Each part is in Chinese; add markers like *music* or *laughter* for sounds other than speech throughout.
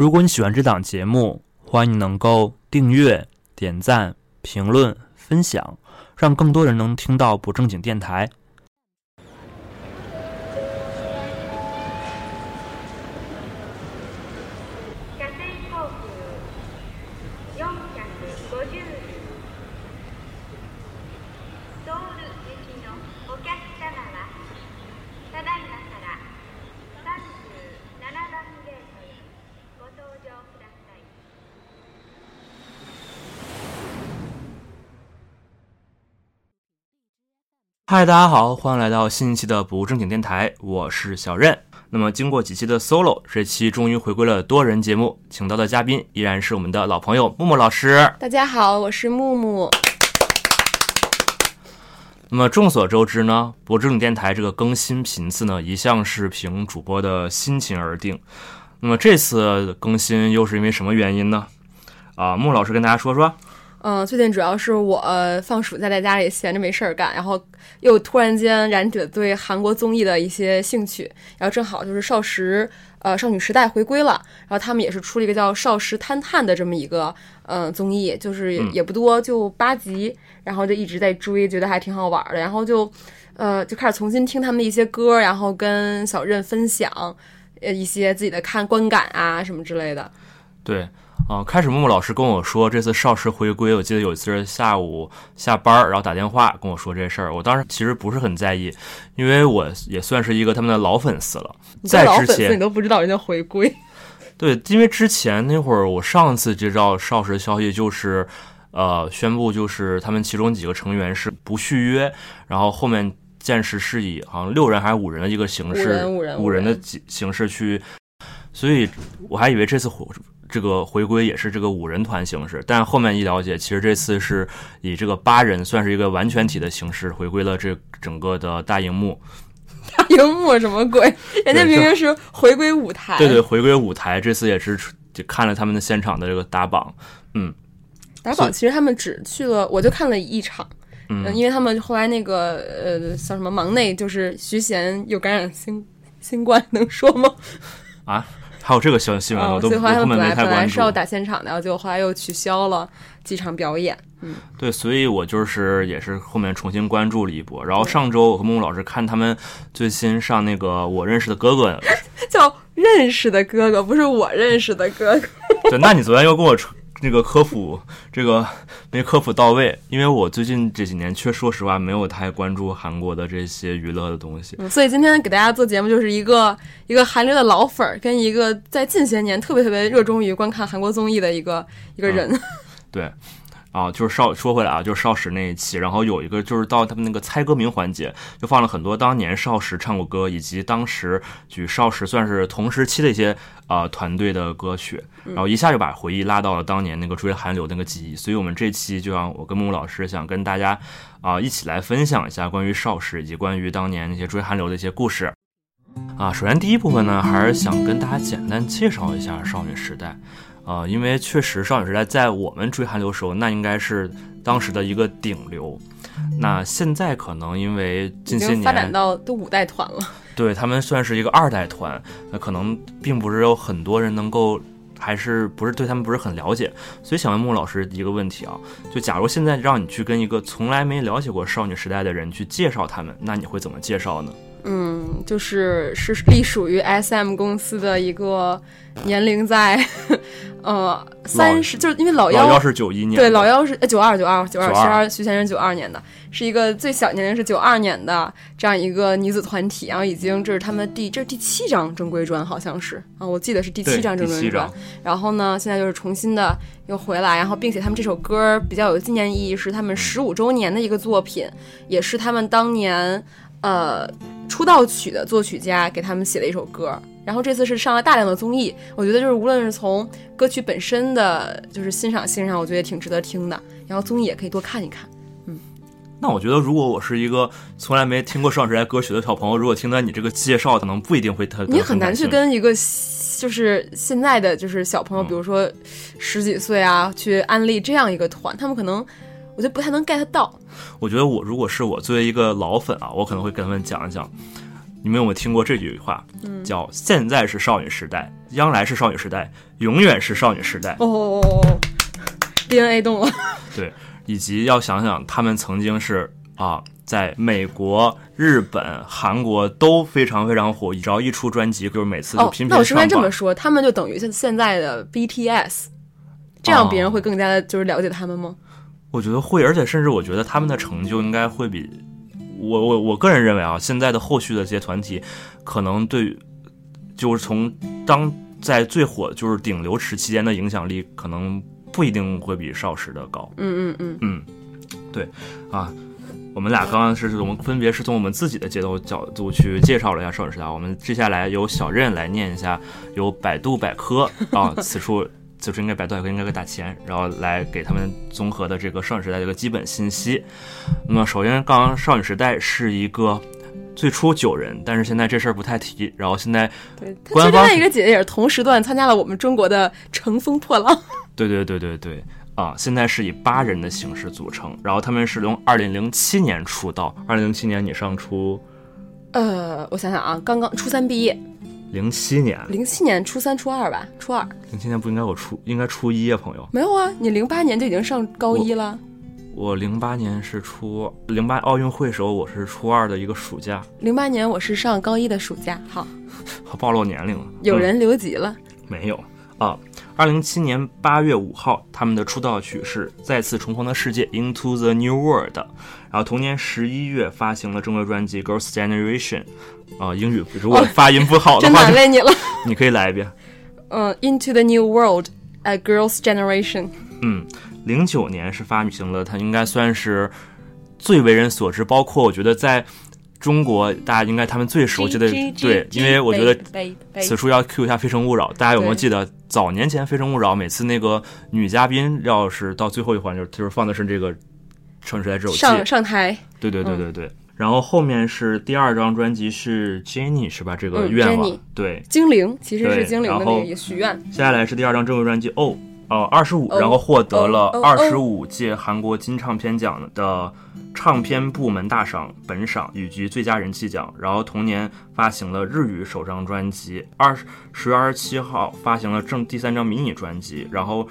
如果你喜欢这档节目，欢迎你能够订阅、点赞、评论、分享，让更多人能听到不正经电台。嗨，大家好，欢迎来到新一期的不正经电台，我是小任。那么，经过几期的 solo，这期终于回归了多人节目，请到的嘉宾依然是我们的老朋友木木老师。大家好，我是木木。那么众所周知呢，不正经电台这个更新频次呢，一向是凭主播的心情而定。那么这次更新又是因为什么原因呢？啊，木老师跟大家说说。嗯，最近主要是我呃放暑假在家里闲着没事儿干，然后又突然间燃起了对韩国综艺的一些兴趣，然后正好就是少时呃少女时代回归了，然后他们也是出了一个叫《少时探探》的这么一个呃综艺，就是也不多，就八集，然后就一直在追，觉得还挺好玩的，然后就呃就开始重新听他们的一些歌，然后跟小任分享呃一些自己的看观感啊什么之类的。对，啊、开始木木老师跟我说这次少时回归，我记得有一次下午下班儿，然后打电话跟我说这事儿，我当时其实不是很在意，因为我也算是一个他们的老粉丝了。在之前你都不知道人家回归。对，因为之前那会儿我上次接到少时的消息就是，呃，宣布就是他们其中几个成员是不续约，然后后面暂时是以好像六人还是五人的一个形式，五人五人五人的形式去，所以我还以为这次回这个回归也是这个五人团形式，但后面一了解，其实这次是以这个八人算是一个完全体的形式回归了这整个的大荧幕。*laughs* 大荧幕什么鬼？人家明明是回归舞台。对对，回归舞台，这次也是就看了他们的现场的这个打榜，嗯打榜其实他们只去了，我就看了一场。嗯因为他们后来那个呃叫什么忙内，就是徐贤有感染新新冠，能说吗？啊，还有这个消新闻，啊，我都后来他我根本没太关注本来是要。打现场的，结果后来又取消了几场表演。对，所以我就是也是后面重新关注了一波。然后上周我和木木老师看他们最新上那个我认识的哥哥，*laughs* 叫认识的哥哥，不是我认识的哥哥。对，那你昨天又跟我说那个科普这个没科普到位，因为我最近这几年确说实话没有太关注韩国的这些娱乐的东西。嗯所以今天给大家做节目，就是一个一个韩流的老粉儿，跟一个在近些年特别特别热衷于观看韩国综艺的一个一个人。*laughs* 对，啊，就是少说回来啊，就是少时那一期，然后有一个就是到他们那个猜歌名环节，就放了很多当年少时唱过歌，以及当时与少时算是同时期的一些啊、呃团队的歌曲，然后一下就把回忆拉到了当年那个追韩流那个记忆。所以我们这期就让我跟木木老师想跟大家啊、一起来分享一下关于少时以及关于当年那些追韩流的一些故事。啊，首先第一部分呢，还是想跟大家简单介绍一下少女时代。呃，因为确实少女时代在我们追韩流时候，那应该是当时的一个顶流。那现在可能因为近些年发展，到都五代团了。*laughs* 对他们算是一个二代团，那可能并不是有很多人能够，还是不是对他们不是很了解。所以想问木老师一个问题啊，就假如现在让你去跟一个从来没了解过少女时代的人去介绍他们，那你会怎么介绍呢？嗯，就是是隶属于 SM 公司的一个年龄在呃三十，就是因为老老幺幺是九一年，对老幺是呃九二九二九二，92徐二徐先生九二年的，是一个最小年龄是九二年的这样一个女子团体，然后已经这是他们的第这是第七张正规专，好像是啊，我记得是第七张正规专。然后呢，现在就是重新的又回来，然后并且他们这首歌比较有纪念意义，是他们十五周年的一个作品，也是他们当年呃出道曲的作曲家给他们写了一首歌。然后这次是上了大量的综艺，我觉得就是无论是从歌曲本身的就是欣赏性上，我觉得也挺值得听的。然后综艺也可以多看一看。那我觉得，如果我是一个从来没听过上时代歌曲的小朋友，如果听到你这个介绍，可能不一定会特你很难去跟一个就是现在的就是小朋友，嗯比如说十几岁啊，去安利这样一个团，他们可能我觉得不太能 get 到。我觉得我如果是我作为一个老粉啊，我可能会跟他们讲一讲，你们有没有听过这句话？嗯，叫“现在是少女时代，将来是少女时代，永远是少女时代”。哦，DNA 动了。*laughs* 对，以及要想想他们曾经是啊，在美国、日本、韩国都非常非常火，只要一出专辑，就是每次就频频，那我是不是频上榜。这么说？他们就等于现现在的 BTS，这样别人会更加的就是了解他们吗？我觉得会，而且甚至我觉得他们的成就应该会比我我我个人认为啊，现在的后续的这些团体，可能对就是从当在最火就是顶流时期间的影响力，可能不一定会比少时的高。嗯嗯嗯，嗯，对啊，我们俩刚刚是我们分别是从我们自己的节奏角度去介绍了一下少女时代。我们接下来由小任来念一下由百度百科啊，此处此处应该百度应该给打钱，然后来给他们综合的这个少女时代的一个基本信息。那么首先，刚刚少女时代是一个。最初九人，但是现在这事儿不太提。然后现在，对。他另外一个姐姐也是同时段参加了我们中国的《乘风破浪》。*laughs* 对对对对对啊，现在是以八人的形式组成。然后他们是从二零零七年出道，二零零七年你上初呃，我想想啊，刚刚初三毕业，零七年，零七年初三、初二吧，初二零七年不应该我初应该初一啊，朋友。没有啊，你零八年就已经上高一了。我零八年是初零八奥运会时候，我是初二的一个暑假，零八年我是上高一的暑假，好，好暴露年龄了。有嗯人留级了。没有啊？二零零七年八月五号，他们的出道曲是《再次重逢的世界》（Into the New World）。然后同年十一月发行了正规专辑《Girls' Generation》。啊，英语如果发音不好的真话，难为你了。*laughs* 你可以来一遍。嗯、i n t o the New World, a Girls' Generation。嗯，零九年是发行了，它应该算是最为人所知，包括我觉得在中国大家应该他们最熟悉的对，因为我觉得此处要 Q 一下《非诚勿扰》，大家有没有记得早年前《非诚勿扰》每次那个女嘉宾要是到最后一环就是就是放的是这个《少女时代》这首上，上台，对对对对对。然后后面是第二张专辑是 Jennie 是吧？这个嗯愿望、对，精灵其实是精灵的那然后个许愿。接下来是第二张正规专辑哦哦二十五，哦然后获得了二十五届韩国金唱片奖的唱片部门大赏本赏以及最佳人气奖。然后同年发行了日语首张专辑，二十月二十七号发行了正第三张迷你专辑。然后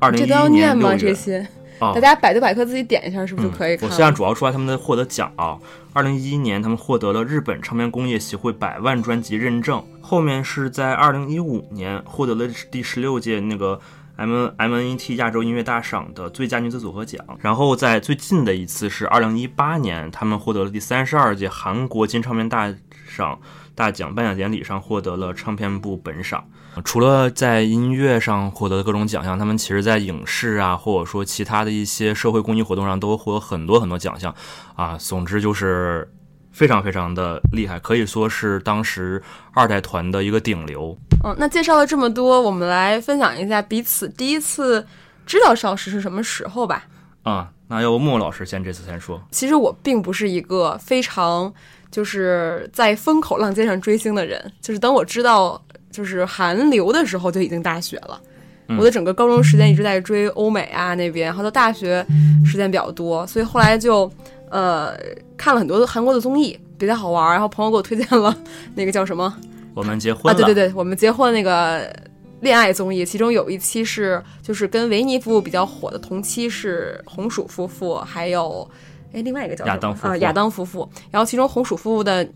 二零一一年？六月，这大家百度百科自己点一下，是不是就可以？我现在主要说他们的获得奖啊。二零一一年，他们获得了日本唱片工业协会百万专辑认证。后面是在二零一五年获得了第十六届那个 M M N E T 亚洲音乐大赏的最佳女子组合奖。然后在最近的一次是二零一八年，他们获得了第三十二届韩国金唱片大赏大奖颁奖典礼上获得了唱片部本赏。除了在音乐上获得的各种奖项，他们其实在影视啊，或者说其他的一些社会公益活动上都获得很多很多奖项啊。总之就是非常非常的厉害，可以说是当时二代团的一个顶流。嗯，那介绍了这么多，我们来分享一下彼此第一次知道少时是什么时候吧。啊，那要不莫老师先这次先说。其实我并不是一个非常就是在风口浪尖上追星的人，就是等我知道就是韩流的时候就已经大学了。嗯我的整个高中时间一直在追欧美啊那边，然后到大学时间比较多，所以后来就呃看了很多韩国的综艺，比较好玩儿。然后朋友给我推荐了那个叫什么我们结婚啊？对对对，我们结婚那个恋爱综艺，其中有一期是就是跟维尼夫妇比较火的，同期是红薯夫妇，还有哎另外一个叫亚当夫妇啊亚当夫妇。然后其中红薯夫妇的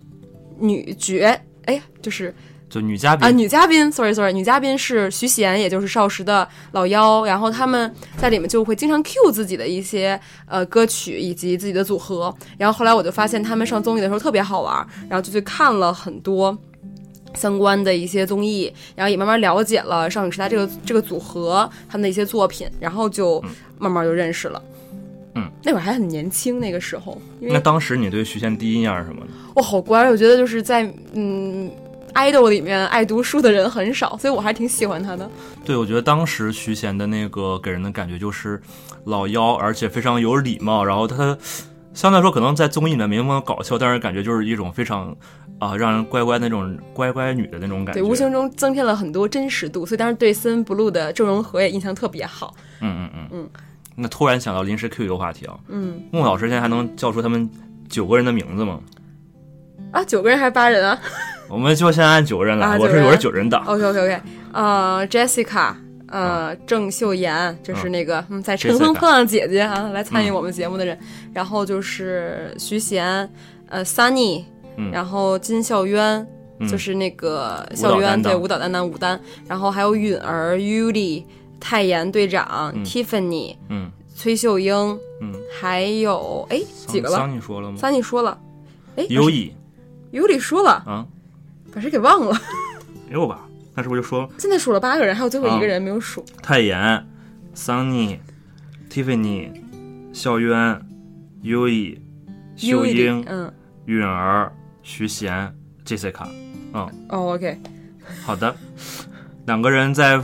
女角哎就是就女嘉宾啊，女嘉宾，sorry sorry，女嘉宾是徐贤，也就是少时的老幺。然后他们在里面就会经常 cue 自己的一些呃歌曲以及自己的组合。然后后来我就发现他们上综艺的时候特别好玩，然后就去看了很多相关的一些综艺，然后也慢慢了解了少女时代这个这个组合他们的一些作品，然后就慢慢就认识了。嗯，那会儿还很年轻，那个时候，那当时你对徐贤第一印象是什么呢？我好乖，我觉得就是在嗯。Idol 里面爱读书的人很少，所以我还挺喜欢他的。对，我觉得当时徐贤的那个给人的感觉就是老妖，而且非常有礼貌。然后他相对来说可能在综艺里面没那么搞笑，但是感觉就是一种非常啊、让人乖乖那种乖乖女的那种感觉。对，无形中增添了很多真实度，所以当时对森 blue 的郑容和也印象特别好。嗯嗯嗯嗯。那突然想到临时 Q 一个话题啊，嗯，穆老师现在还能叫出他们九个人的名字吗？啊，九个人还是八人啊我们就先按九个人来，啊九个人。我是我是九人党。？OK OK OK，呃，Jessica，呃，郑秀妍，就是那个嗯，在《乘风破浪姐姐》啊来参与我们节目的人，然后就是徐贤，呃，Sunny，嗯。然后金孝渊。嗯就是那个舞校园蹈担当。对舞蹈担当。舞担，然后还有允儿、Yuli、泰妍队长、嗯。Tiffany、嗯。崔秀英，嗯，还有哎几个了？桑你说了吗？三你说了，哎，优异 Yuli 说了，啊，把谁给忘了？*laughs* 六吧？那是不是就说现在数了八个人，还有最后一个人没有数。泰妍、桑尼、Tiffany、校渊、优异、秀英、嗯，允儿、徐贤、Jessica。嗯哦，OK，好的，两个人在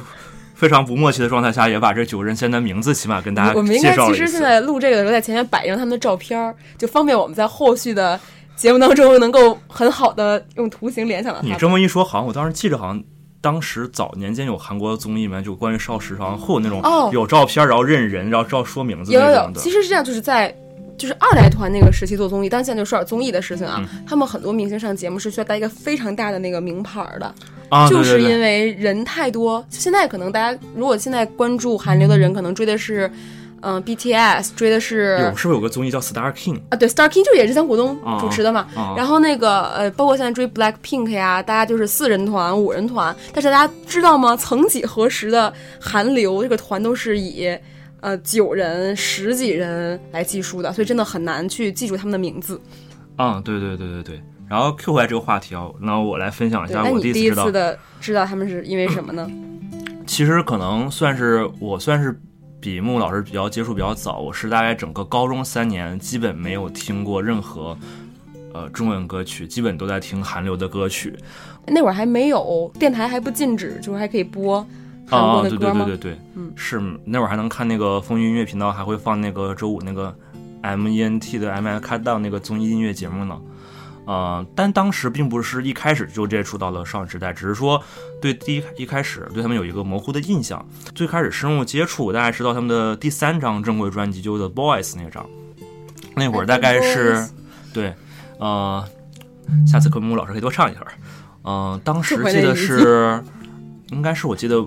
非常不默契的状态下，也把这九个人现在名字起码跟大家我们应该其实。现在录这个的时候，在前面摆一张他们的照片儿，就方便我们在后续的节目当中能够很好的用图形联想到他你。这么一说，好像我当时记着，好像当时早年间有韩国的综艺里面就关于少时，好像会有那种哦有照片，然后认人，然后知道说名字有有有，那种的。其实是这样，就是在就是二代团那个时期做综艺，但现在就说点综艺的事情啊，嗯他们很多明星上节目是需要带一个非常大的那个名牌儿的，啊，就是因为人太多。现在可能大家如果现在关注韩流的人，可能追的是嗯、BTS，追的是有是不是有个综艺叫 Star King 啊，对，Star King 就是也是姜国东啊主持的嘛。啊？然后那个呃，包括现在追 Black Pink 呀，大家就是四人团、五人团，但是大家知道吗？曾几何时的韩流这个团都是以呃九人、十几人来计数的，所以真的很难去记住他们的名字。嗯，对对对对对。然后 Q 回来这个话题啊，那我来分享一，下我第一第一次知道次，的知道他们是因为什么呢？其实可能算是我算是比木老师比较接触比较早，我是大概整个高中三年基本没有听过任何呃中文歌曲，基本都在听韩流的歌曲。那会儿还没有电台还不禁止，就是还可以播韩啊，对国的歌吗？对对对对，嗯是那会儿还能看那个风云音乐频道，还会放那个周五那个 M E N T 的 M I 开档那个综艺音乐节目呢。呃，但当时并不是一开始就接触到了少女时代，只是说对第一一开始对他们有一个模糊的印象。最开始深入接触，大概知道他们的第三张正规专辑就是 The Boys 那张，那会儿大概是对，呃，下次课木老师可以多唱一会儿。嗯、当时记得是，应该是我记得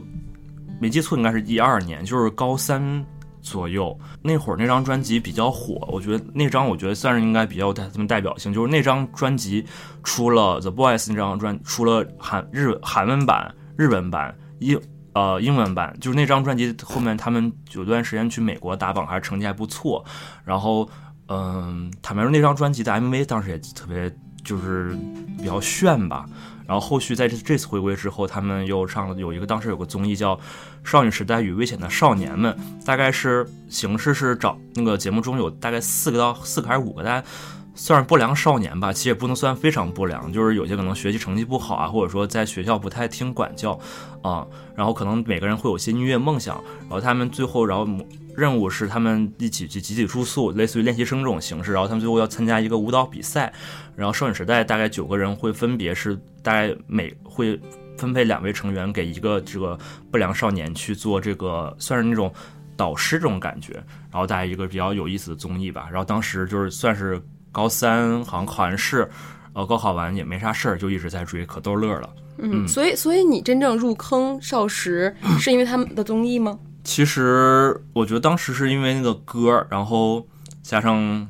没记错，应该是一二年，就是高三左右。那会儿那张专辑比较火，我觉得那张我觉得算是应该比较有他们代表性，就是那张专辑出了 The Boys 那张专出了韩日韩文版、日文版、英呃英文版，就是那张专辑后面他们有段时间去美国打榜，还是成绩还不错，然后嗯，坦白说那张专辑的 MV 当时也特别就是比较炫吧。然后后续在这这次回归之后，他们又上了有一个当时有个综艺叫《少女时代与危险的少年们》，大概是形式是找那个节目中有大概四个到四个还是五个，大家算是不良少年吧，其实也不能算非常不良，就是有些可能学习成绩不好啊，或者说在学校不太听管教啊、然后可能每个人会有些音乐梦想，然后他们最后然后任务是他们一起去集体住宿，类似于练习生这种形式，然后他们最后要参加一个舞蹈比赛，然后少女时代大概九个人会分别是大概每会分配两位成员给一个这个不良少年去做这个算是那种导师这种感觉，然后大概一个比较有意思的综艺吧。然后当时就是算是高三，好像考完试，呃，高考完也没啥事儿，就一直在追，可逗乐了。嗯，所以所以你真正入坑少时 *clears throat* 是因为他们的综艺吗？其实我觉得当时是因为那个歌，然后加上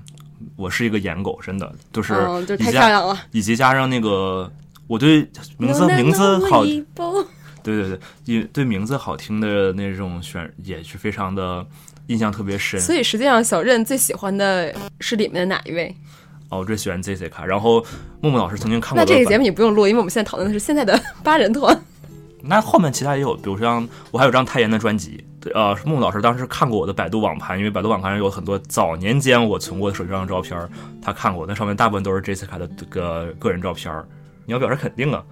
我是一个颜狗，真的就是嗯，就太漂亮了。以及加上那个我对名字名字好，对对对，也对名字好听的那种选也是非常的印象特别深。所以实际上小任最喜欢的是里面的哪一位？哦，我最喜欢 Z 卡，然后木木老师曾经看过那这个节目你不用录，因为我们现在讨论的是现在的八人团。那后面其他也有，比如像我还有张泰妍的专辑，对，呃，木木老师当时看过我的百度网盘，因为百度网盘上有很多早年间我存过的手机上的照片儿，他看过，那上面大部分都是 Jessica 的这个个人照片儿。你要表示肯定啊。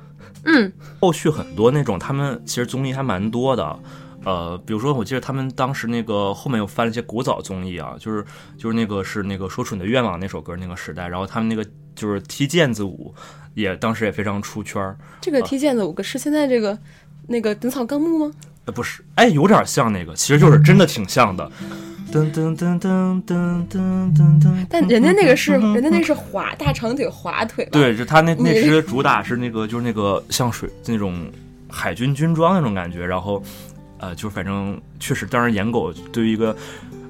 嗯，后续很多那种他们其实综艺还蛮多的，呃，比如说我记得他们当时那个后面又翻了一些古早综艺啊，就是就是那个是那个说出你的愿望那首歌那个时代，然后他们那个就是踢毽子舞，也当时也非常出圈儿。这个踢毽子舞个是现在这个那个《本草纲目》吗？呃不是，哎，有点像那个，其实就是真的挺像的。噔噔噔噔噔噔噔噔。但人家那个是，人家那是滑大长腿滑腿？对，就他那那你支主打是那个，就是那个像水那种海军军装那种感觉，然后呃，就反正确实，当然颜狗对于一个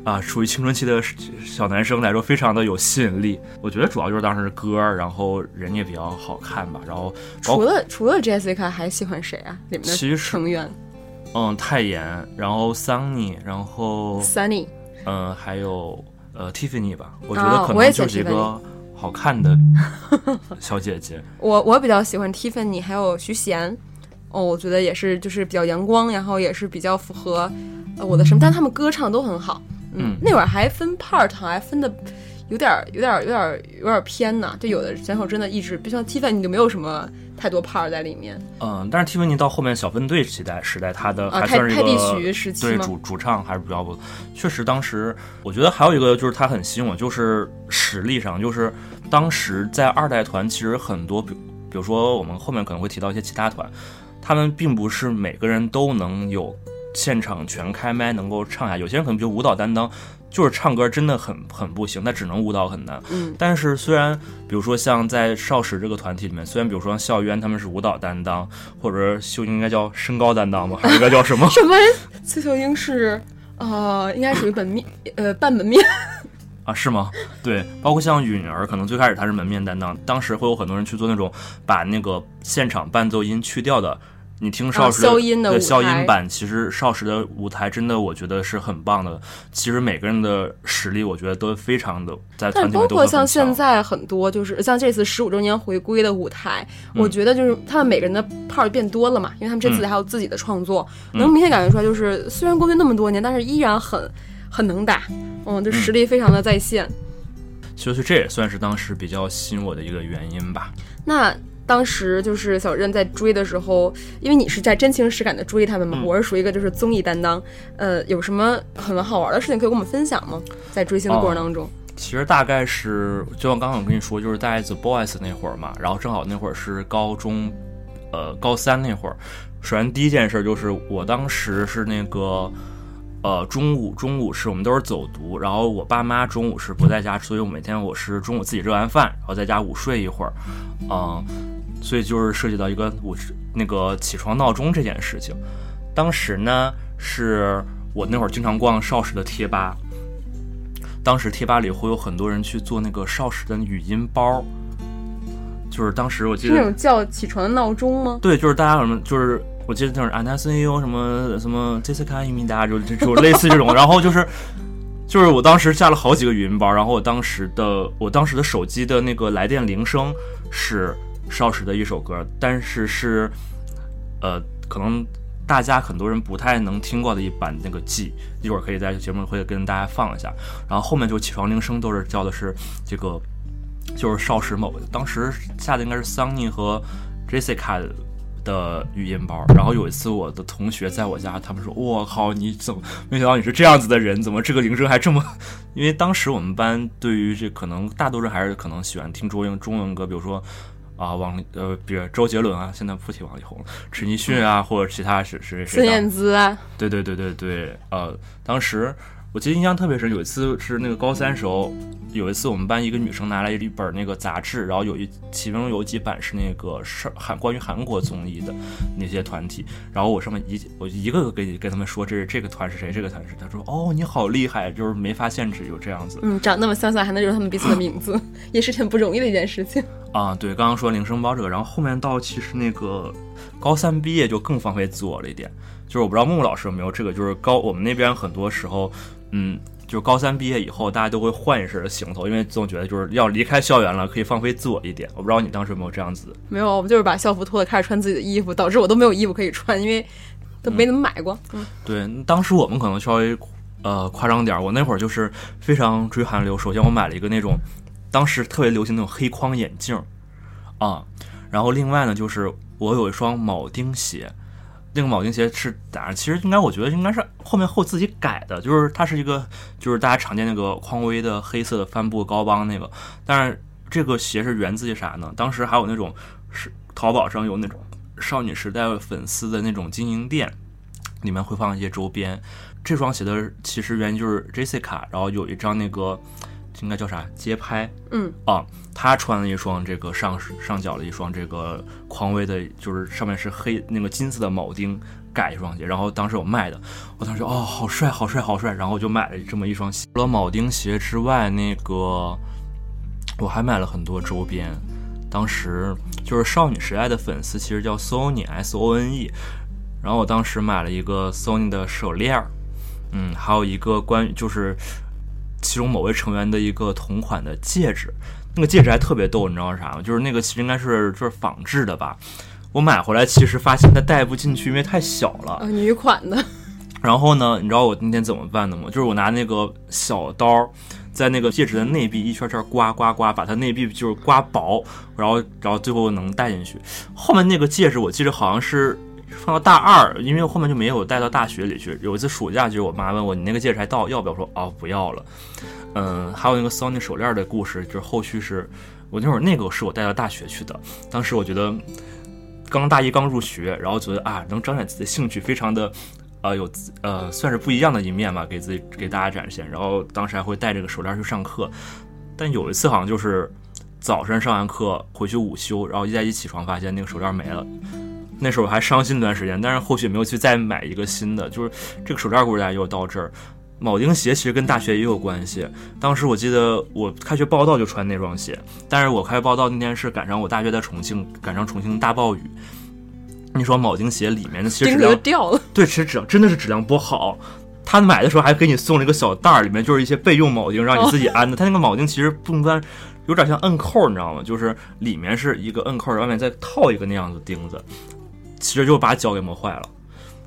啊处于青春期的小男生来说，非常的有吸引力。我觉得主要就是当时歌儿，然后人也比较好看吧，然后除了除了 Jessica 还喜欢谁啊？里面的成员嗯泰妍，然后 Sunny，，然后 Sunny 嗯还有呃 Tiffany 吧，我觉啊得可能就是一个好看的小姐姐。*laughs* 我我比较喜欢 Tiffany，还有徐贤。哦，我觉得也是，就是比较阳光，然后也是比较符合呃我的什么，但他们歌唱都很好。嗯那会儿还分 part，好像还分的有点儿有点儿有点儿有点儿偏呢。就有的选手真的一直，就像 Tiffany 就没有什么太多 part 在里面嗯，但是 Tiffany 到后面小分队时代时代，他的啊。还算是一个？对主主唱还是比较不，确实当时我觉得还有一个就是他很吸引我，就是实力上，就是当时在二代团其实很多，比比如说我们后面可能会提到一些其他团，他们并不是每个人都能有现场全开麦能够唱下，有些人可能就舞蹈担当。就是唱歌真的很很不行，他只能舞蹈很难。嗯，但是虽然比如说像在少时这个团体里面，虽然比如说像校渊他们是舞蹈担当，或者秀英应该叫身高担当吧，还是应该叫什么？什么？崔秀英是呃，应该属于本面呃半门面。*laughs* 啊，是吗？对，包括像允儿，可能最开始她是门面担当，当时会有很多人去做那种把那个现场伴奏音去掉的。你听少时的、啊消音的对消音版，其实少时的舞台真的我觉得是很棒的。其实每个人的实力，我觉得都非常的在团但包括像现。在很多，就是像这次十五周年回归的舞台，嗯我觉得就是他们每个人的 part 变多了嘛，因为他们这次嗯还有自己的创作，嗯能明显感觉出来，就是虽然过去那么多年，但是依然很很能打，嗯，就实力非常的在线。其实这也算是当时比较吸引我的一个原因吧。那当时就是小任在追的时候，因为你是在真情实感的追他们嘛，嗯我是属于一个就是综艺担当，呃，有什么很好玩的事情可以跟我们分享吗？在追星的过程当中，其实大概是，就像刚刚我跟你说，就是在 The Boys 那会儿嘛，然后正好那会儿是高中，呃，高三那会儿。首先第一件事就是我当时是那个，呃，中午中午是我们都是走读，然后我爸妈中午是不在家，所以我每天我是中午自己热完饭，然后在家午睡一会儿，嗯、所以就是涉及到一个我那个起床闹钟这件事情。当时呢，是我那会儿经常逛少时的贴吧，当时贴吧里会有很多人去做那个少时的语音包，就是当时我记得，是那种叫起床的闹钟吗？对，就是大家什么，就是我记得那种安达森优什么什么 Jessica 伊米达，就就就类似这种，*laughs* 然后就是。就是我当时下了好几个语音包，然后我当时的我当时的手机的那个来电铃声是少时的一首歌，但是是呃，可能大家很多人不太能听过的一版那个 G，一会儿可以在节目会跟大家放一下。然后后面就起床铃声都是叫的是这个，就是少时某当时下的应该是桑尼和 Jessica 的语音包。然后有一次我的同学在我家，他们说：“我靠，你怎么没想到你是这样子的人？怎么这个铃声还这么？” *laughs* 因为当时我们班对于这可能大多数人还是可能喜欢听中英中文歌，比如说。啊，王力呃，比如周杰伦啊，现在不提王力宏了，陈奕迅啊，或者其他谁谁谁孙燕姿啊，对对对对对，呃，当时我记得印象特别深，有一次是那个高三时候，有一次我们班一个女生拿来一本那个杂志，然后有一其中有几版是那个是韩关于韩国综艺的那些团体，然后我上面一我一个个给跟他们说这是这个团是谁，这个团是谁，他说哦你好厉害，就是没发现只有这样子。嗯，长那么相像还能认出他们彼此的名字，*laughs* 也是挺不容易的一件事情。啊，对，刚刚说铃声包这个，然后后面到其实那个高三毕业就更放飞自我了一点，就是我不知道木木老师有没有这个，就是高我们那边很多时候，嗯，就是高三毕业以后，大家都会换一身行头，因为总觉得就是要离开校园了，可以放飞自我一点。我不知道你当时有没有这样子没有，我们就是把校服脱了，开始穿自己的衣服，导致我都没有衣服可以穿，因为都没怎么买过。嗯，对，当时我们可能稍微呃夸张点儿，我那会儿就是非常追韩流。首先我买了一个那种，当时特别流行那种黑框眼镜啊，然后另外呢就是我有一双铆钉鞋，那个铆钉鞋是打，其实应该我觉得应该是后面后自己改的，就是它是一个就是大家常见那个匡威的黑色的帆布高帮那个，但是这个鞋是源自于啥呢？当时还有那种是淘宝上有那种少女时代粉丝的那种经营店。里面会放一些周边。这双鞋的其实原因就是 Jessica，然后有一张那个应该叫啥街拍，嗯啊，他穿了一双这个上上脚的一双这个匡威的，就是上面是黑那个金色的铆钉改一双鞋，然后当时有卖的，我当时哦好帅好帅好帅，然后就买了这么一双鞋。除了铆钉鞋之外，那个我还买了很多周边。当时就是少女时代的粉丝，其实叫 Sony S O N E，然后我当时买了一个 Sony 的手链儿，嗯，还有一个关于就是其中某位成员的一个同款的戒指，那个戒指还特别逗，你知道是啥吗？就是那个其实应该是就是仿制的吧，我买回来其实发现它戴不进去，因为太小了。呃，女款的，*laughs* 然后呢，你知道我那天怎么办的吗？就是我拿那个小刀，在那个戒指的内壁一圈圈刮刮刮，把它内壁就是刮薄，然后然后最后能戴进去。后面那个戒指我记得好像是放到大二，因为后面就没有带到大学里去。有一次暑假，就是我妈问我你那个戒指还到要不要？我说哦不要了。嗯，还有那个 Sony 手链的故事，就是后续是我那会儿那个是我带到大学去的，当时我觉得刚大一刚入学，然后觉得啊能彰显自己的兴趣，非常的。呃，有呃，算是不一样的一面吧，给自己给大家展现。然后当时还会带这个手链去上课，但有一次好像就是早上上完课回去午休，然后一再一起床发现那个手链没了，那时候还伤心一段时间，但是后续没有去再买一个新的。就是这个手链故事大家又到这儿，铆钉鞋其实跟大学也有关系。当时我记得我开学报道就穿那双鞋，但是我开学报道那天是赶上我大学在重庆，赶上重庆大暴雨。那双铆钉鞋里面的其实质量掉了。对，其实质量真的是质量不好。他买的时候还给你送了一个小袋儿，里面就是一些备用铆钉，让你自己安的。他那个铆钉其实不单，有点像摁扣，你知道吗？就是里面是一个摁扣，外面再套一个那样子钉子，其实就把脚给磨坏了。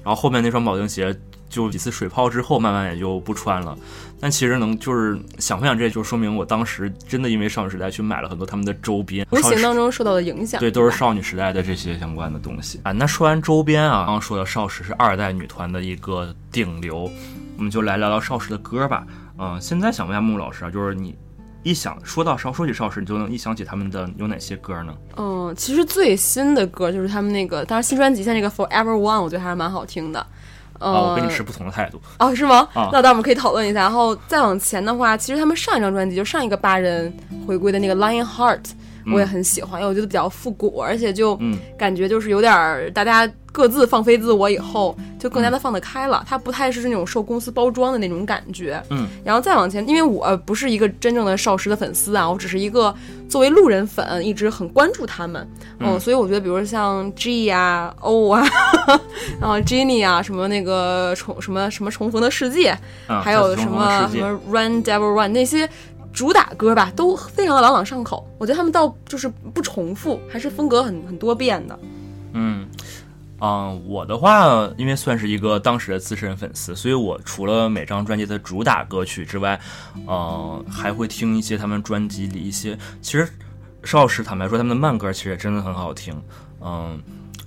然后后面那双铆钉鞋就几次水泡之后，慢慢也就不穿了。但其实能就是想分享这，就说明我当时真的因为少女时代去买了很多他们的周边，无形当中受到的影响。对，都是少女时代的这些相关的东西啊。那说完周边啊，刚刚说的少时是二代女团的一个顶流，我们就来聊聊少时的歌吧。嗯、现在想问一下木木老师啊，就是你一想说到少说起少时，你就能一想起他们的有哪些歌呢？嗯，其实最新的歌就是他们那个，当然新专辑像这个 Forever One，我觉得还是蛮好听的。呃、啊，我跟你持不同的态度。哦，是吗？啊那待会我们可以讨论一下。然后再往前的话，其实他们上一张专辑就上一个八人回归的那个 Lion Heart，、我也很喜欢，因为我觉得比较复古，而且就嗯感觉就是有点儿大家各自放飞自我以后，就更加的放得开了。它不太是那种受公司包装的那种感觉。嗯，然后再往前，因为我不是一个真正的少时的粉丝啊，我只是一个作为路人粉，一直很关注他们。嗯，所以我觉得，比如说像 G 啊、O 啊，然后 Jennie 啊，什么那个重什么什么重逢的世界，啊，还有什么什么 Run Devil Run 那些主打歌吧，都非常的朗朗上口。我觉得他们倒就是不重复，还是风格很很多变的。嗯，嗯，我的话，因为算是一个当时的资深粉丝，所以我除了每张专辑的主打歌曲之外，呃，还会听一些他们专辑里一些。其实少时坦白说，他们的慢歌其实也真的很好听。嗯，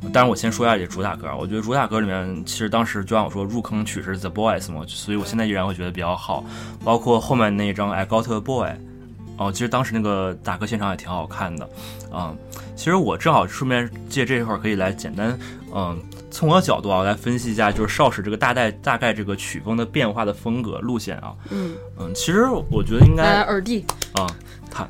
当然我先说一下这主打歌啊，我觉得主打歌里面，其实当时就像我说入坑曲是 The Boys 嘛，所以我现在依然会觉得比较好。包括后面那一张 I Got a Boy。哦，其实当时那个打歌现场也挺好看的，嗯，其实我正好顺便借这块儿可以来简单，嗯，从我的角度啊来分析一下，就是少时这个大概大概这个曲风的变化的风格路线啊，嗯，嗯，其实我觉得应来该耳帝，啊，坦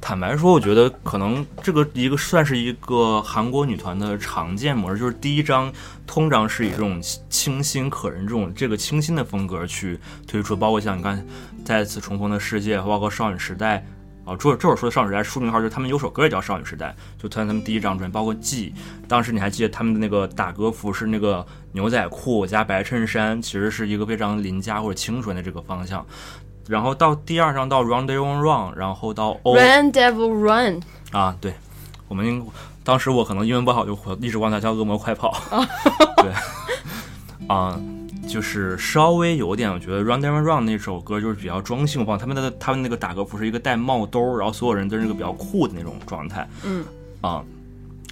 坦白说，我觉得可能这个一个算是一个韩国女团的常见模式，就是第一张通常是以这种清新可人这种这个清新的风格去推出，包括像你看再次重逢的世界，包括少女时代。啊，这这会儿说的少女时代书名号就是他们有首歌也叫少女时代，就突然他们第一张专辑，包括 G，当时你还记得他们的那个打歌服是那个牛仔裤加白衬衫，其实是一个非常邻家或者清纯的这个方向。然后到第二张到 Run Day Run 然后到 O Run Devil Run，啊，对，我们当时我可能英文不好，就一直管它叫恶魔快跑。*laughs* 对，啊，就是稍微有点，我觉得 Run Down Run 那首歌就是比较中性化，他们的他们那个打歌服是一个戴帽兜，然后所有人都是一个比较酷的那种状态。嗯，啊。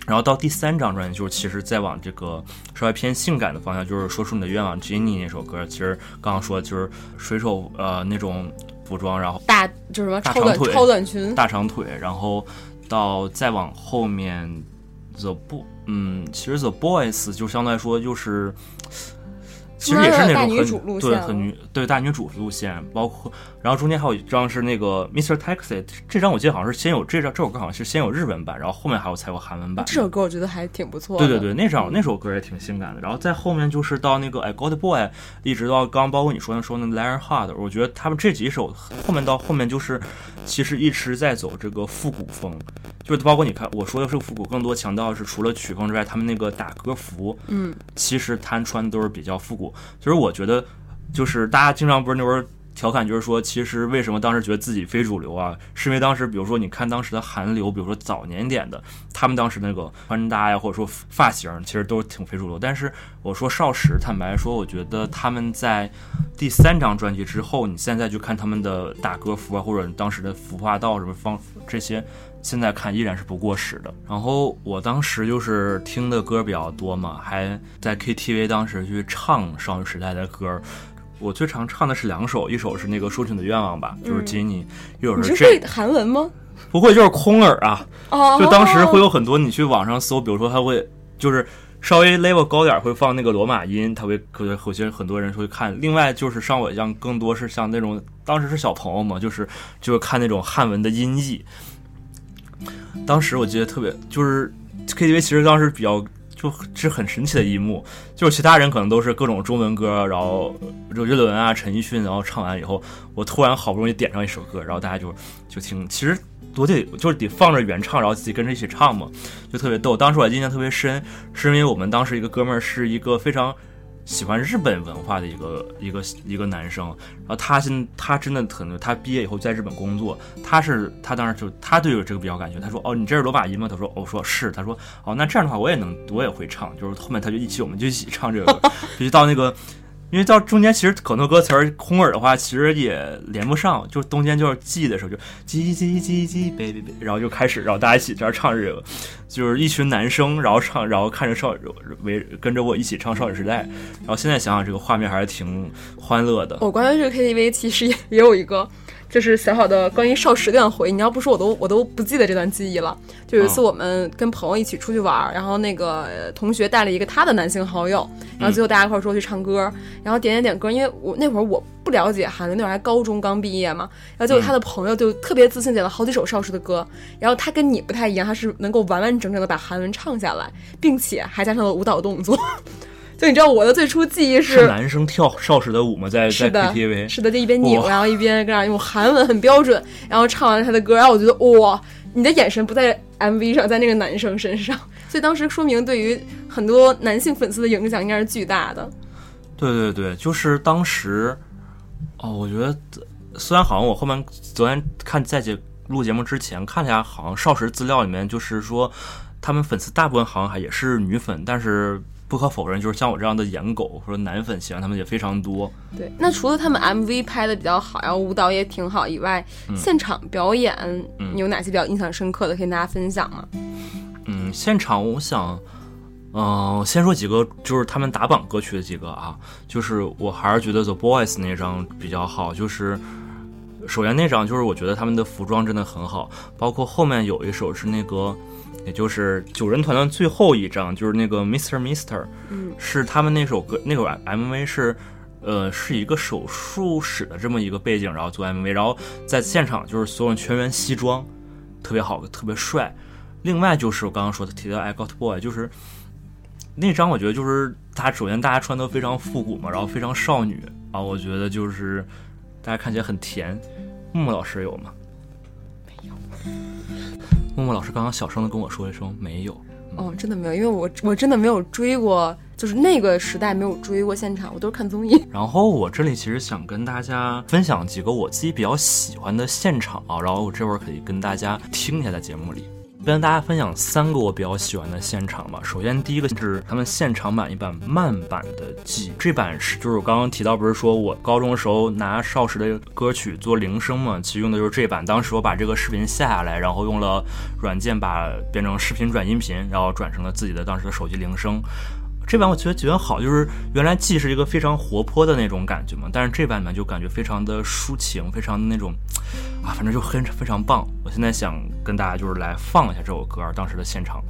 然后到第三张专辑，就是其实再往这个稍微偏性感的方向，就是说出你的愿望，Jennie 那首歌，其实刚刚说就是水手呃那种服装，然后大就是什么超短大长腿超短裙，大长腿，然后到再往后面，The Bo，嗯，其实 The Boys 就相对来说就是其实也是那种很对很女对大女主路线，包括然后中间还有一张是那个 Mr. Taxi，这张我记得好像是先有这张这首歌好像是先有日文版，然后后面还有才有韩文版。这首歌我觉得还挺不错的。对对对，那张那首歌也挺性感的。然后在后面就是到那个哎 God Boy，一直到刚包括你说的说那 Lion Heart，我觉得他们这几首后面到后面就是其实一直在走这个复古风，就是包括你看我说的是复古，更多强调的是除了曲风之外，他们那个打歌服，嗯，其实他穿的都是比较复古。其实我觉得，就是大家经常不是那会儿。调侃就是说，其实为什么当时觉得自己非主流啊？是因为当时，比如说你看当时的韩流，比如说早年点的，他们当时那个穿搭呀，或者说发型，其实都挺非主流。但是我说少时，坦白说，我觉得他们在第三张专辑之后，你现在去看他们的打歌服啊，或者当时的服化道什么方这些，现在看依然是不过时的。然后我当时就是听的歌比较多嘛，还在 KTV 当时去唱少女时代的歌。我最常唱的是两首，一首是那个《说出你的愿望》吧，就是吉尼，一首是你是会，韩文吗？不会就是空耳啊。哦，就当时会有很多你去网上搜，比如说他会就是稍微 level 高点会放那个罗马音，他会可能有些很多人会看。另外就是像我一样，更多是像那种当时是小朋友嘛，就是就是看那种汉文的音译。当时我记得特别就是 KTV，其实当时比较。就是很神奇的一幕，就是其他人可能都是各种中文歌，然后周杰伦啊、陈奕迅，然后唱完以后，我突然好不容易点上一首歌，然后大家就就听，其实我得就是得放着原唱，然后自己跟着一起唱嘛，就特别逗。当时我印象特别深，是因为我们当时一个哥们儿是一个非常。喜欢日本文化的一个一个一个男生，然后他现他真的可能他毕业以后在日本工作，他是他当时就他对这个比较感兴趣，他说哦你这是罗马音吗？他说我说是，他说哦那这样的话我也能我也会唱，就是后面他就一起我们就一起唱这个，*laughs* 必须到那个。因为到中间其实很多歌词儿空耳的话，其实也连不上，就中间就是记的时候就叽叽叽叽，baby，然后就开始，然后大家一起这样唱这个，就是一群男生，然后唱，然后看着少围跟着我一起唱《少女时代》，然后现在想想这个画面还是挺欢乐的。我关于这个 KTV 其实也也有一个。就是小小的关于少时的回忆，你要不说我都我都不记得这段记忆了。就有一次我们跟朋友一起出去玩，然后那个同学带了一个他的男性好友，然后最后大家一块说去唱歌，然后点点点歌，因为我那会儿我不了解韩文，那会儿还高中刚毕业嘛，然后结果他的朋友就特别自信点了好几首少时的歌，然后他跟你不太一样，他是能够完完整整的把韩文唱下来，并且还加上了舞蹈动作。就你知道我的最初记忆是男生跳少时的舞吗？在在 KTV 是的，就一边扭，然后一边跟上用韩文很标准，然后唱完他的歌，然后我觉得哇，你的眼神不在 MV 上，在那个男生身上，*laughs* 所以当时说明对于很多男性粉丝的影响应该是巨大的。对对对，就是当时哦，我觉得虽然好像我后面昨天看在节录节目之前看了一下，好像少时资料里面就是说他们粉丝大部分好像还也是女粉，但是。不可否认，就是像我这样的颜狗或者男粉喜欢他们也非常多。对，那除了他们 MV 拍的比较好，然后舞蹈也挺好以外，现场表演你有哪些比较印象深刻的可以跟大家分享吗？嗯，现场我想，嗯，先说几个就是他们打榜歌曲的几个啊，就是我还是觉得 The Boys 那张比较好，就是首先那张就是我觉得他们的服装真的很好，包括后面有一首是那个。也就是九人团的最后一张，就是那个 Mister Mister，嗯，是他们那首歌，那个 MV 是，呃，是一个手术室的这么一个背景，然后做 MV，然后在现场就是所有人全员西装，特别好，特别帅。另外就是我刚刚说的提到 I Got Boy，就是那张，我觉得就是他首先大家穿的非常复古嘛，然后非常少女啊，我觉得就是大家看起来很甜。木木老师有吗？没有。默默老师刚刚小声的跟我说一声没有，哦，真的没有，因为我我真的没有追过，就是那个时代没有追过现场，我都是看综艺。*laughs* 然后我这里其实想跟大家分享几个我自己比较喜欢的现场啊，然后我这会儿可以跟大家听一下在节目里。跟大家分享三个我比较喜欢的现场吧。首先，第一个是他们现场版一版慢版的《记》，这版是就是我刚刚提到，不是说我高中时候拿少时的歌曲做铃声嘛？其实用的就是这版。当时我把这个视频下下来，然后用了软件把变成视频转音频，然后转成了自己的当时的手机铃声。这版我觉得觉得好，就是原来既是一个非常活泼的那种感觉嘛，但是这版呢就感觉非常的抒情，非常的那种，啊，反正就很非常棒。我现在想跟大家就是来放一下这首歌当时的现场。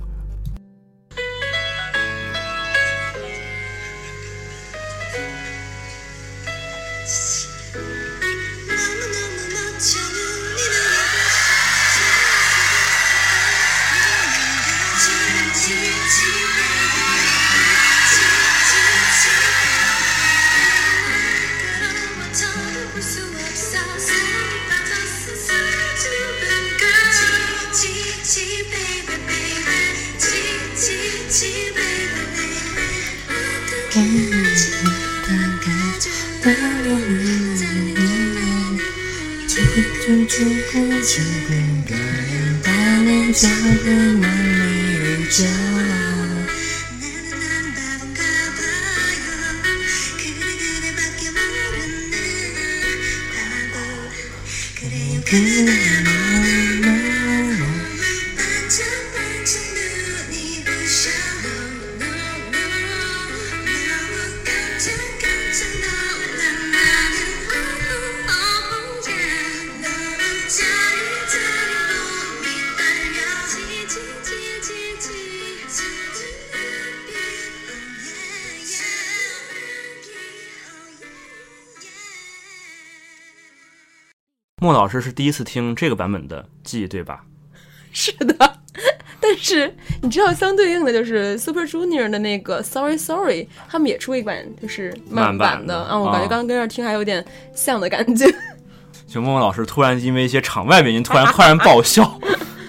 老师是第一次听这个版本的记忆，对吧？是的，*laughs* 但是你知道，相对应的就是 Super Junior 的那个 Sorry Sorry，他们也出过一版就是慢慢版的的啊，我感觉啊刚刚跟这儿听还有点像的感觉。就梦梦老师突然因为一些场外原因突然突然爆笑。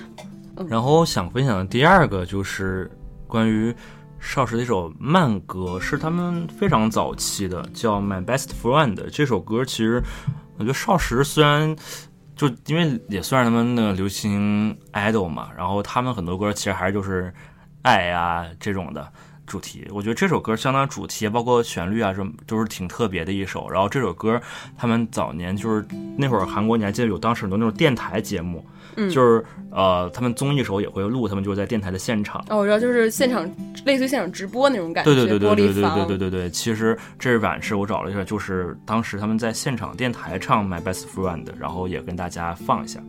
*laughs* 然后想分享的第二个就是关于少时的一首慢歌，是他们非常早期的，叫《My Best Friend》。这首歌其实我觉得少时虽然就因为也算是他们那个流行 idol 嘛，然后他们很多歌其实还是就是爱呀、这种的。主题，我觉得这首歌相当主题，包括旋律啊，什么都是挺特别的一首。然后这首歌，他们早年就是那会儿韩国，你还记得有当时很多那种电台节目，嗯就是呃，他们综艺时候也会录，他们就是在电台的现场。哦，我知道，就是现场类似于现场直播那种感觉，对对对对对对对对对对，其实这版是我找了一下，就是当时他们在现场电台唱《My Best Friend》，然后也跟大家放一下。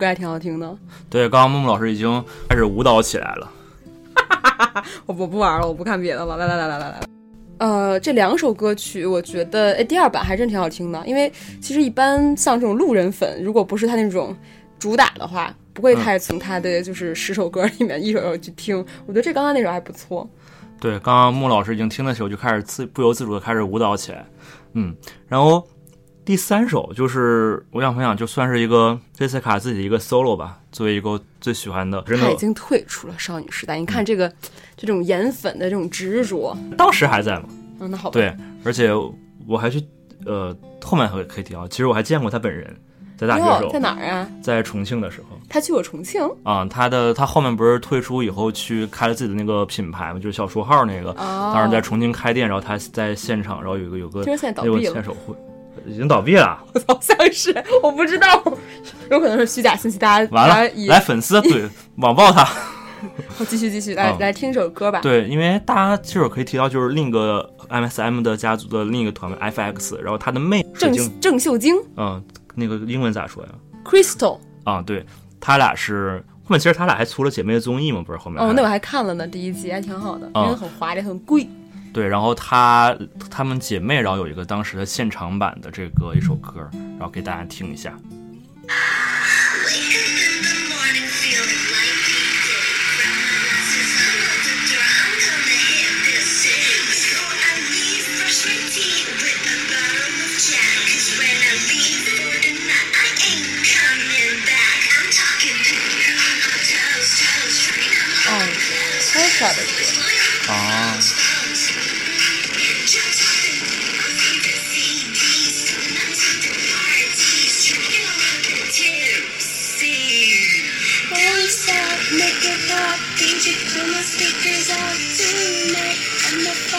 歌还挺好听的。对，刚刚木木老师已经开始舞蹈起来了。*laughs* 我我不玩了，我不看别的了。来来来来来来，呃，这两首歌曲，我觉得，哎，第二版还真挺好听的。因为其实一般像这种路人粉，如果不是他那种主打的话，不会太从他的就是十首歌里面一首一首去听。我觉得这刚刚那首还不错。对，刚刚木老师已经听的时候就开始自不由自主的开始舞蹈起来，嗯，然后第三首就是我想分享，就算是一个杰西卡自己的一个 solo 吧，作为一个最喜欢的，他已经退出了少女时代。你看这个这种颜粉的这种执着，当时还在吗，嗯，那好吧。对，而且我还去呃后面可可以提到，其实我还见过他本人，在大学的时，候，在哪儿啊？在重庆的时候。他去过重庆啊、他的他后面不是退出以后去开了自己的那个品牌嘛，就是小书号那个，哦当时在重庆开店，然后他在现场，然后有一个有个听说现在倒有个闭了签手会，已经倒闭了。*laughs* 好像是，我不知道，有可能是虚假信息。大家完了来粉丝对 *laughs* 网暴他。好继续继续来、嗯来听这首歌吧。对，因为大家这会儿可以提到就是另一个 MSM 的家族的另一个团 FX，然后他的妹郑，郑秀晶嗯，那个英文咋说呀？Crystal 啊，对他俩是后面其实他俩还出了姐妹的综艺嘛，不是后面？哦，那我还看了呢，第一集还挺好的，因嗯为很华丽，很贵。对，然后她她们姐妹，然后有一个当时的现场版的这个一首歌，然后给大家听一下。Speakers up tonight.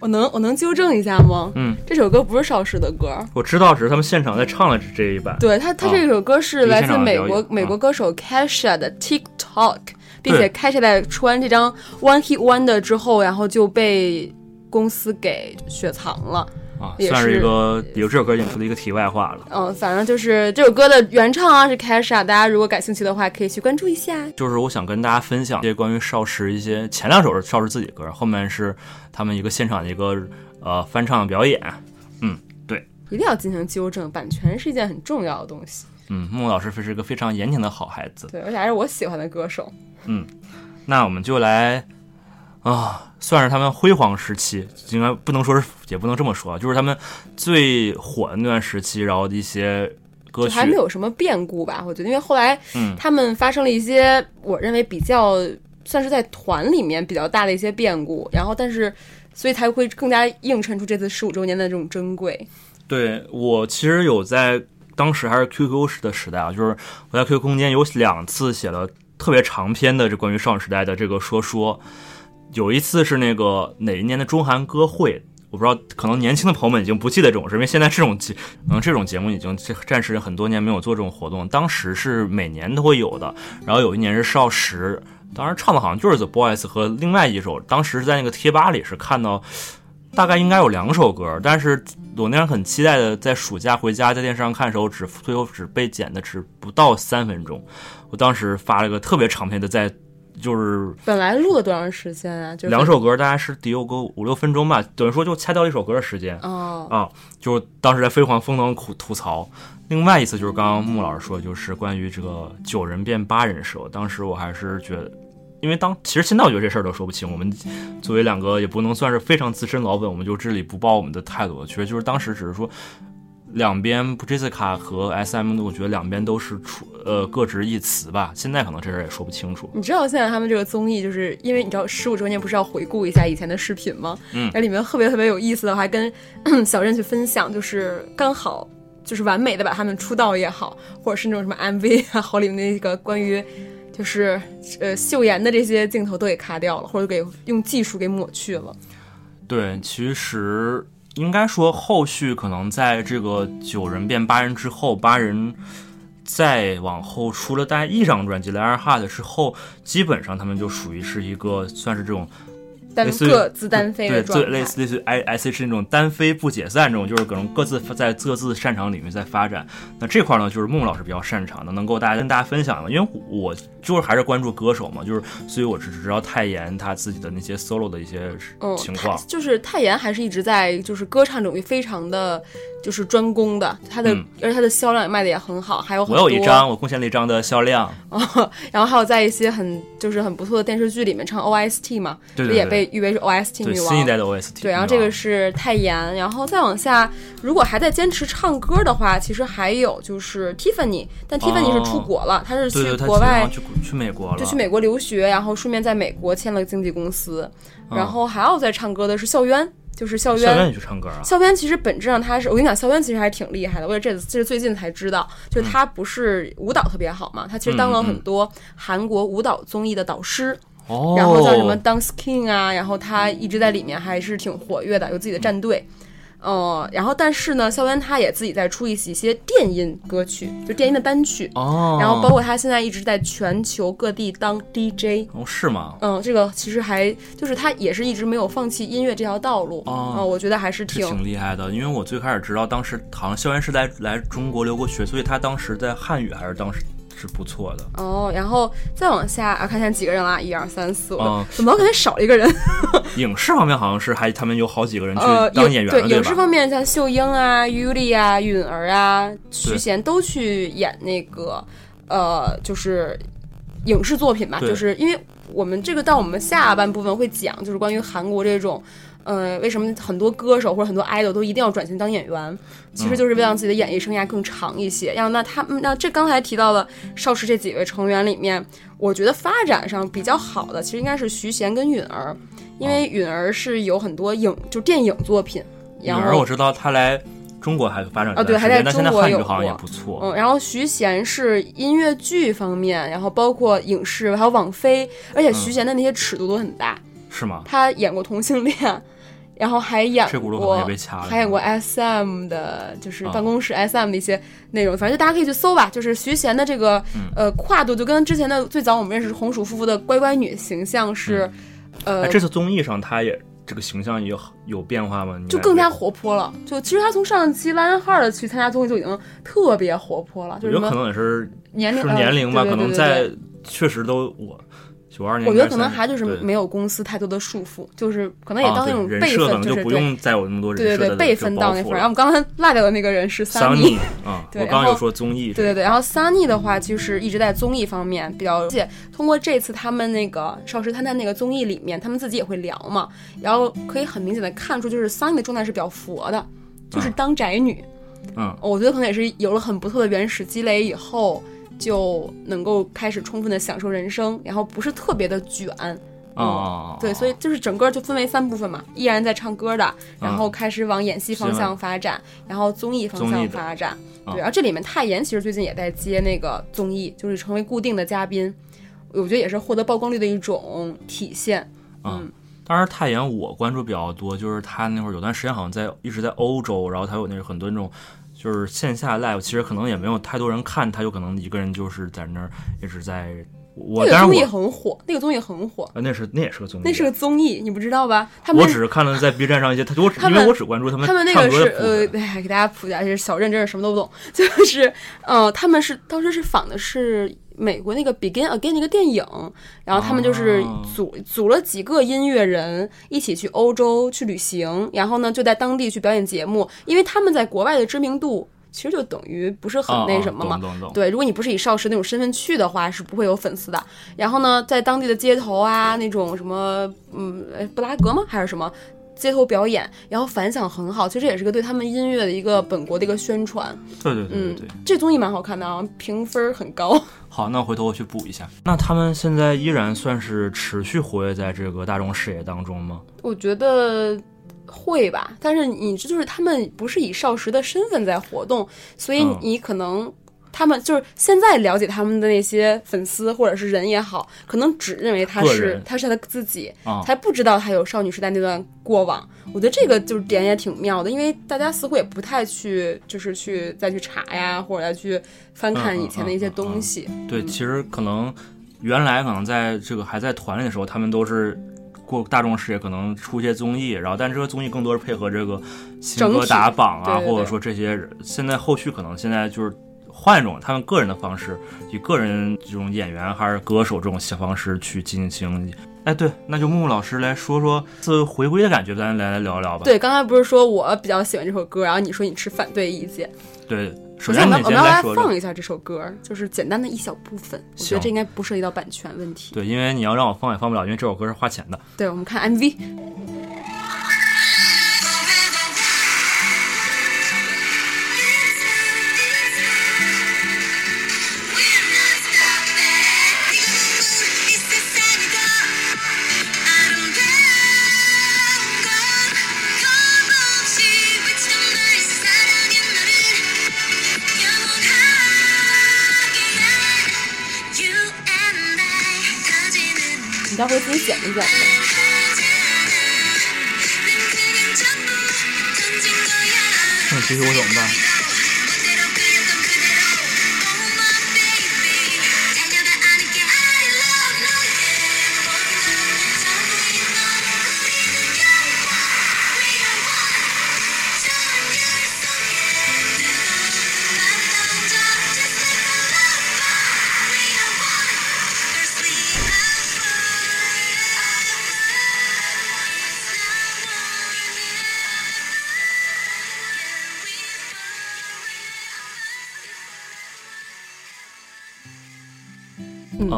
我能我能纠正一下吗？嗯，这首歌不是邵氏的歌，我知道，只是他们现场在唱了这一版。对他他啊这首歌是来自美国美国啊歌手 Kesha 的 TikTok，并且对 Kesha 在出完这张 One Hit Wonder 之后，然后就被公司给雪藏了。啊，算是一个有这首歌引出的一个题外话了。嗯，反正就是这首歌的原唱啊是 Kesha，大家如果感兴趣的话，可以去关注一下。就是我想跟大家分享一些关于少时一些前两首是少时自己的歌，后面是他们一个现场的一个呃翻唱的表演。嗯，对一定要进行纠正，版权是一件很重要的东西。嗯，木老师是一个非常严谨的好孩子。对，而且还是我喜欢的歌手。嗯那我们就来啊，算是他们辉煌时期，应该不能说是，也不能这么说，啊，就是他们最火的那段时期，然后的一些歌曲还没有什么变故吧，我觉得，因为后来嗯他们发生了一些我认为比较算是在团里面比较大的一些变故，然后但是所以才会更加映衬出这次十五周年的这种珍贵。对我其实有在当时还是 QQ 时的时代啊，就是我在 QQ 空间有两次写了特别长篇的这关于少女时代的这个说说，有一次是那个哪一年的中韩歌会。我不知道，可能年轻的朋友们已经不记得这种事，因为现在这种节，可能这种节目已经这暂时很多年没有做这种活动。当时是每年都会有的，然后有一年是少时，当时唱的好像就是 The Boys 和另外一首，当时是在那个贴吧里是看到，大概应该有两首歌，但是我那天很期待的在暑假回家在电视上看的时候，只最后只被剪的只不到三分钟。我当时发了个特别长篇的在，就是本来录了多长时间啊？就是两首歌，大概是得有个五六分钟吧，等于说就掐掉一首歌的时间。哦，啊，就当时在飞黄疯狂吐吐槽。另外一次就是刚刚穆老师说，就是关于这个九人变八人的时候，当时我还是觉得，因为当其实现在我觉得这事儿都说不清。我们作为两个也不能算是非常资深老粉，我们就这里不报我们的态度。其实就是当时只是说。两边 Jessica 和 SM，我觉得两边都是出呃各执一词吧。现在可能这事儿也说不清楚。你知道现在他们这个综艺，就是因为你知道十五周年不是要回顾一下以前的视频吗？嗯然后里面特别特别有意思的，我还跟 *coughs* 小任去分享，就是刚好就是完美的把他们出道也好，或者是那种什么 MV 啊，好里面那个关于就是呃秀妍的这些镜头都给卡掉了，或者给用技术给抹去了。对，其实应该说后续可能在这个九人变八人之后，八人再往后出了大概一张专辑《Liar Heart》之后，基本上他们就属于是一个算是这种单类似各自单飞对的状态，最类似类似 i i c 是那种单飞不解散这种，就是可能各自在各自擅长领域在发展。那这块呢，就是木木老师比较擅长的，能够大家跟大家分享的。因为我就是还是关注歌手嘛，就是所以我只知道泰妍他自己的那些 solo 的一些嗯，情况泰。就是泰妍还是一直在就是歌唱领域非常的就是专攻的，他的、嗯而且他的销量也卖的也很好，还有很我有一张，我贡献了一张的销量。*laughs* 哦然后还有在一些很就是很不错的电视剧里面唱 OST 嘛，对也对对对被誉为是 OST 女王。新一代的 OST。对，然后这个是泰妍，然后再往下，如果还在坚持唱歌的话，其实还有就是 Tiffany，但 Tiffany 是出国了，她是去国外去去美国了，就去美国留学，然后顺便在美国签了经纪公司，嗯然后还要在唱歌的是校园，就是校校园园。也去唱歌啊。校园其实本质上他是，我跟你讲，校园其实还是挺厉害的。我也这这是最近才知道，就是他不是舞蹈特别好嘛，他其实当了很多韩国舞蹈综艺的导师，哦，然后叫什么 Dance King 啊，然后他一直在里面还是挺活跃的，有自己的战队。呃，然后但是呢，校园他也自己在出一些一些电音歌曲，就电音的单曲，哦，然后包括他现在一直在全球各地当 DJ。哦是吗？嗯，这个其实还就是他也是一直没有放弃音乐这条道路。哦嗯，我觉得还是挺挺厉害的，因为我最开始知道，当时好像校园是来来中国留过学，所以他当时在汉语还是当时是不错的。哦，然后再往下啊，看现在几个人啦？一二三四五，嗯怎么我感觉少了一个人？*laughs* 影视方面好像是还他们有好几个人去呃，当演员对，吧？影视方面，像秀英啊、Yuli 啊、允儿啊、徐贤都去演那个呃，就是影视作品吧。就是因为我们这个到我们下半部分会讲，就是关于韩国这种。呃，为什么很多歌手或者很多 idol 都一定要转型当演员？其实就是为了让自己的演艺生涯更长一些。然后那他们那这刚才提到了邵氏这几位成员里面，我觉得发展上比较好的，其实应该是徐贤跟允儿，因为允儿是有很多影就电影作品，女然后儿我知道他来中国还发展啊对还在中国有汉语好像也过不错。嗯，然后徐贤是音乐剧方面，然后包括影视，还有网飞，而且徐贤的那些尺度都很大，是吗？他演过同性恋，然后还演过被掐了还演过 SM 的，就是啊办公室 SM 的一些内容，反正就大家可以去搜吧。就是徐贤的这个、嗯呃跨度，就跟之前的最早我们认识红薯夫妇的乖乖女形象是，呃哎，，这次综艺上他也这个形象有有变化吗？就更加活泼了。就其实他从上期拉人号的去参加综艺就已经特别活泼了，就是有可能也是年龄是年龄吧，可能在确实都我九二年，我觉得可能还就是没有公司太多的束缚，就是可能也啊到那种辈分，就是不对用再有那么多人对对对辈分到那份儿。然后我们刚才落掉的那个人是桑尼尼，*laughs* 啊，我刚刚有说综艺，对对对，然后 Sunny 的话，就是一直在综艺方面比较，而且通过这次他们那个《少时探探》那个综艺里面，他们自己也会聊嘛，然后可以很明显的看出，就是 Sunny 的状态是比较佛的，就是当宅女。嗯，我觉得可能也是有了很不错的原始积累以后，就能够开始充分的享受人生，然后不是特别的卷。啊啊，对，所以就是整个就分为三部分嘛，依然在唱歌的，然后开始往演戏方向发展，然后综艺方向发展。啊对，然后这里面泰妍其实最近也在接那个综艺，就是成为固定的嘉宾，我觉得也是获得曝光率的一种体现。嗯。当然，泰妍我关注比较多，就是他那会儿有段时间好像在一直在欧洲，然后他有那个很多那种就是线下 live，其实可能也没有太多人看，他有可能一个人就是在那儿一直在。我那个综艺很火，那个综艺很火，啊那是那也是个综艺，那是个综艺，你不知道吧？他们我只是看了在 B 站上一些，他就我只他们因为我只关注他们他们那个是呃，给大家普及一下，就是小镇真是什么都不懂，*laughs* 就是呃，他们是当时是仿的是美国那个《Begin Again》那个电影，然后他们就是哦组组了几个音乐人一起去欧洲去旅行，然后呢就在当地去表演节目，因为他们在国外的知名度其实就等于不是很那什么嘛，对，如果你不是以少时那种身份去的话，是不会有粉丝的。然后呢，在当地的街头啊，那种什么，嗯，呃布拉格吗？还是什么？街头表演，然后反响很好，其实也是个对他们音乐的一个本国的一个宣传。对对对对嗯对。，这综艺蛮好看的啊，评分很高。*laughs* 好，那回头我去补一下。那他们现在依然算是持续活跃在这个大众视野当中吗？我觉得会吧，但是你这就是他们不是以少时的身份在活动，所以嗯你可能。他们就是现在了解他们的那些粉丝或者是人也好，可能只认为他是他是他自己，啊才不知道他有少女时代那段过往。我觉得这个就是点也挺妙的，因为大家似乎也不太去就是去再去查呀，或者再去翻看以前的一些东西。对，其实可能原来可能在这个还在团里的时候，他们都是过大众视野，可能出一些综艺，然后但这个综艺更多是配合这个新歌打榜啊，对对对或者说这些人现在后续可能现在就是。换一种他们个人的方式，以个人这种演员还是歌手这种小方式去进行。哎，对，那就木木老师来说说这回归的感觉，咱来来聊一聊吧。对，刚才不是说我比较喜欢这首歌，然后你说你持反对意见。对，首首先我们我们要来。放一下这首歌，就是简单的一小部分。我觉得这应该不涉及到版权问题。对，因为你要让我放也放不了，因为这首歌是花钱的。对，我们看 MV。 는你待会儿自己剪一剪呗。那其实我怎么办？